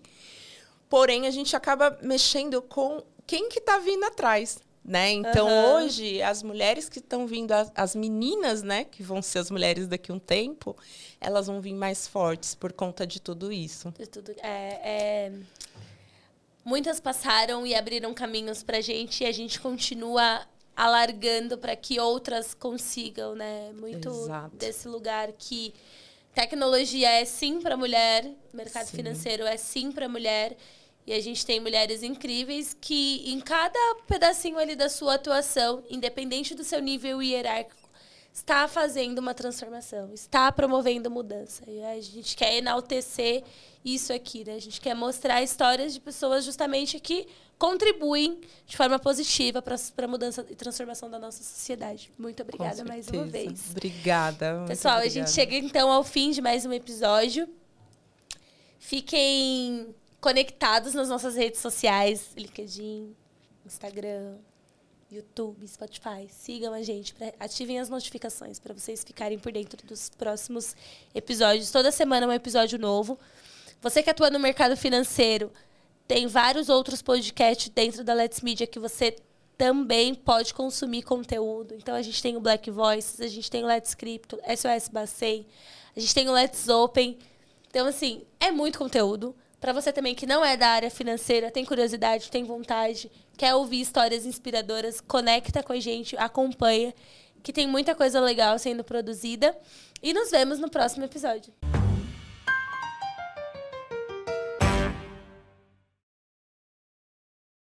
porém a gente acaba mexendo com quem que está vindo atrás. Né? Então, Aham. hoje, as mulheres que estão vindo, as, as meninas, né, que vão ser as mulheres daqui a um tempo, elas vão vir mais fortes por conta de tudo isso. De tudo. É, é, Muitas passaram e abriram caminhos pra gente e a gente continua alargando para que outras consigam, né? Muito Exato. desse lugar que tecnologia é sim para mulher, mercado Sim. financeiro é sim para mulher. E a gente tem mulheres incríveis que, em cada pedacinho ali da sua atuação, independente do seu nível hierárquico, está fazendo uma transformação, está promovendo mudança. E a gente quer enaltecer isso aqui, né? A gente quer mostrar histórias de pessoas justamente que contribuem de forma positiva para a mudança e transformação da nossa sociedade. Muito obrigada mais uma vez. Obrigada. Pessoal, a obrigada. gente chega então ao fim de mais um episódio. Fiquem conectados nas nossas redes sociais, LinkedIn, Instagram, YouTube, Spotify. Sigam a gente, pra- ativem as notificações para vocês ficarem por dentro dos próximos episódios. Toda semana um episódio novo. Você que atua no mercado financeiro, tem vários outros podcasts dentro da Let's Media que você também pode consumir conteúdo. Então a gente tem o Black Voices, a gente tem o Let's Crypto, SOS Bacen, a gente tem o Let's Open. Então, assim, é muito conteúdo. Para você também que não é da área financeira, tem curiosidade, tem vontade, quer ouvir histórias inspiradoras, conecta com a gente, acompanha, que tem muita coisa legal sendo produzida. E nos vemos no próximo episódio.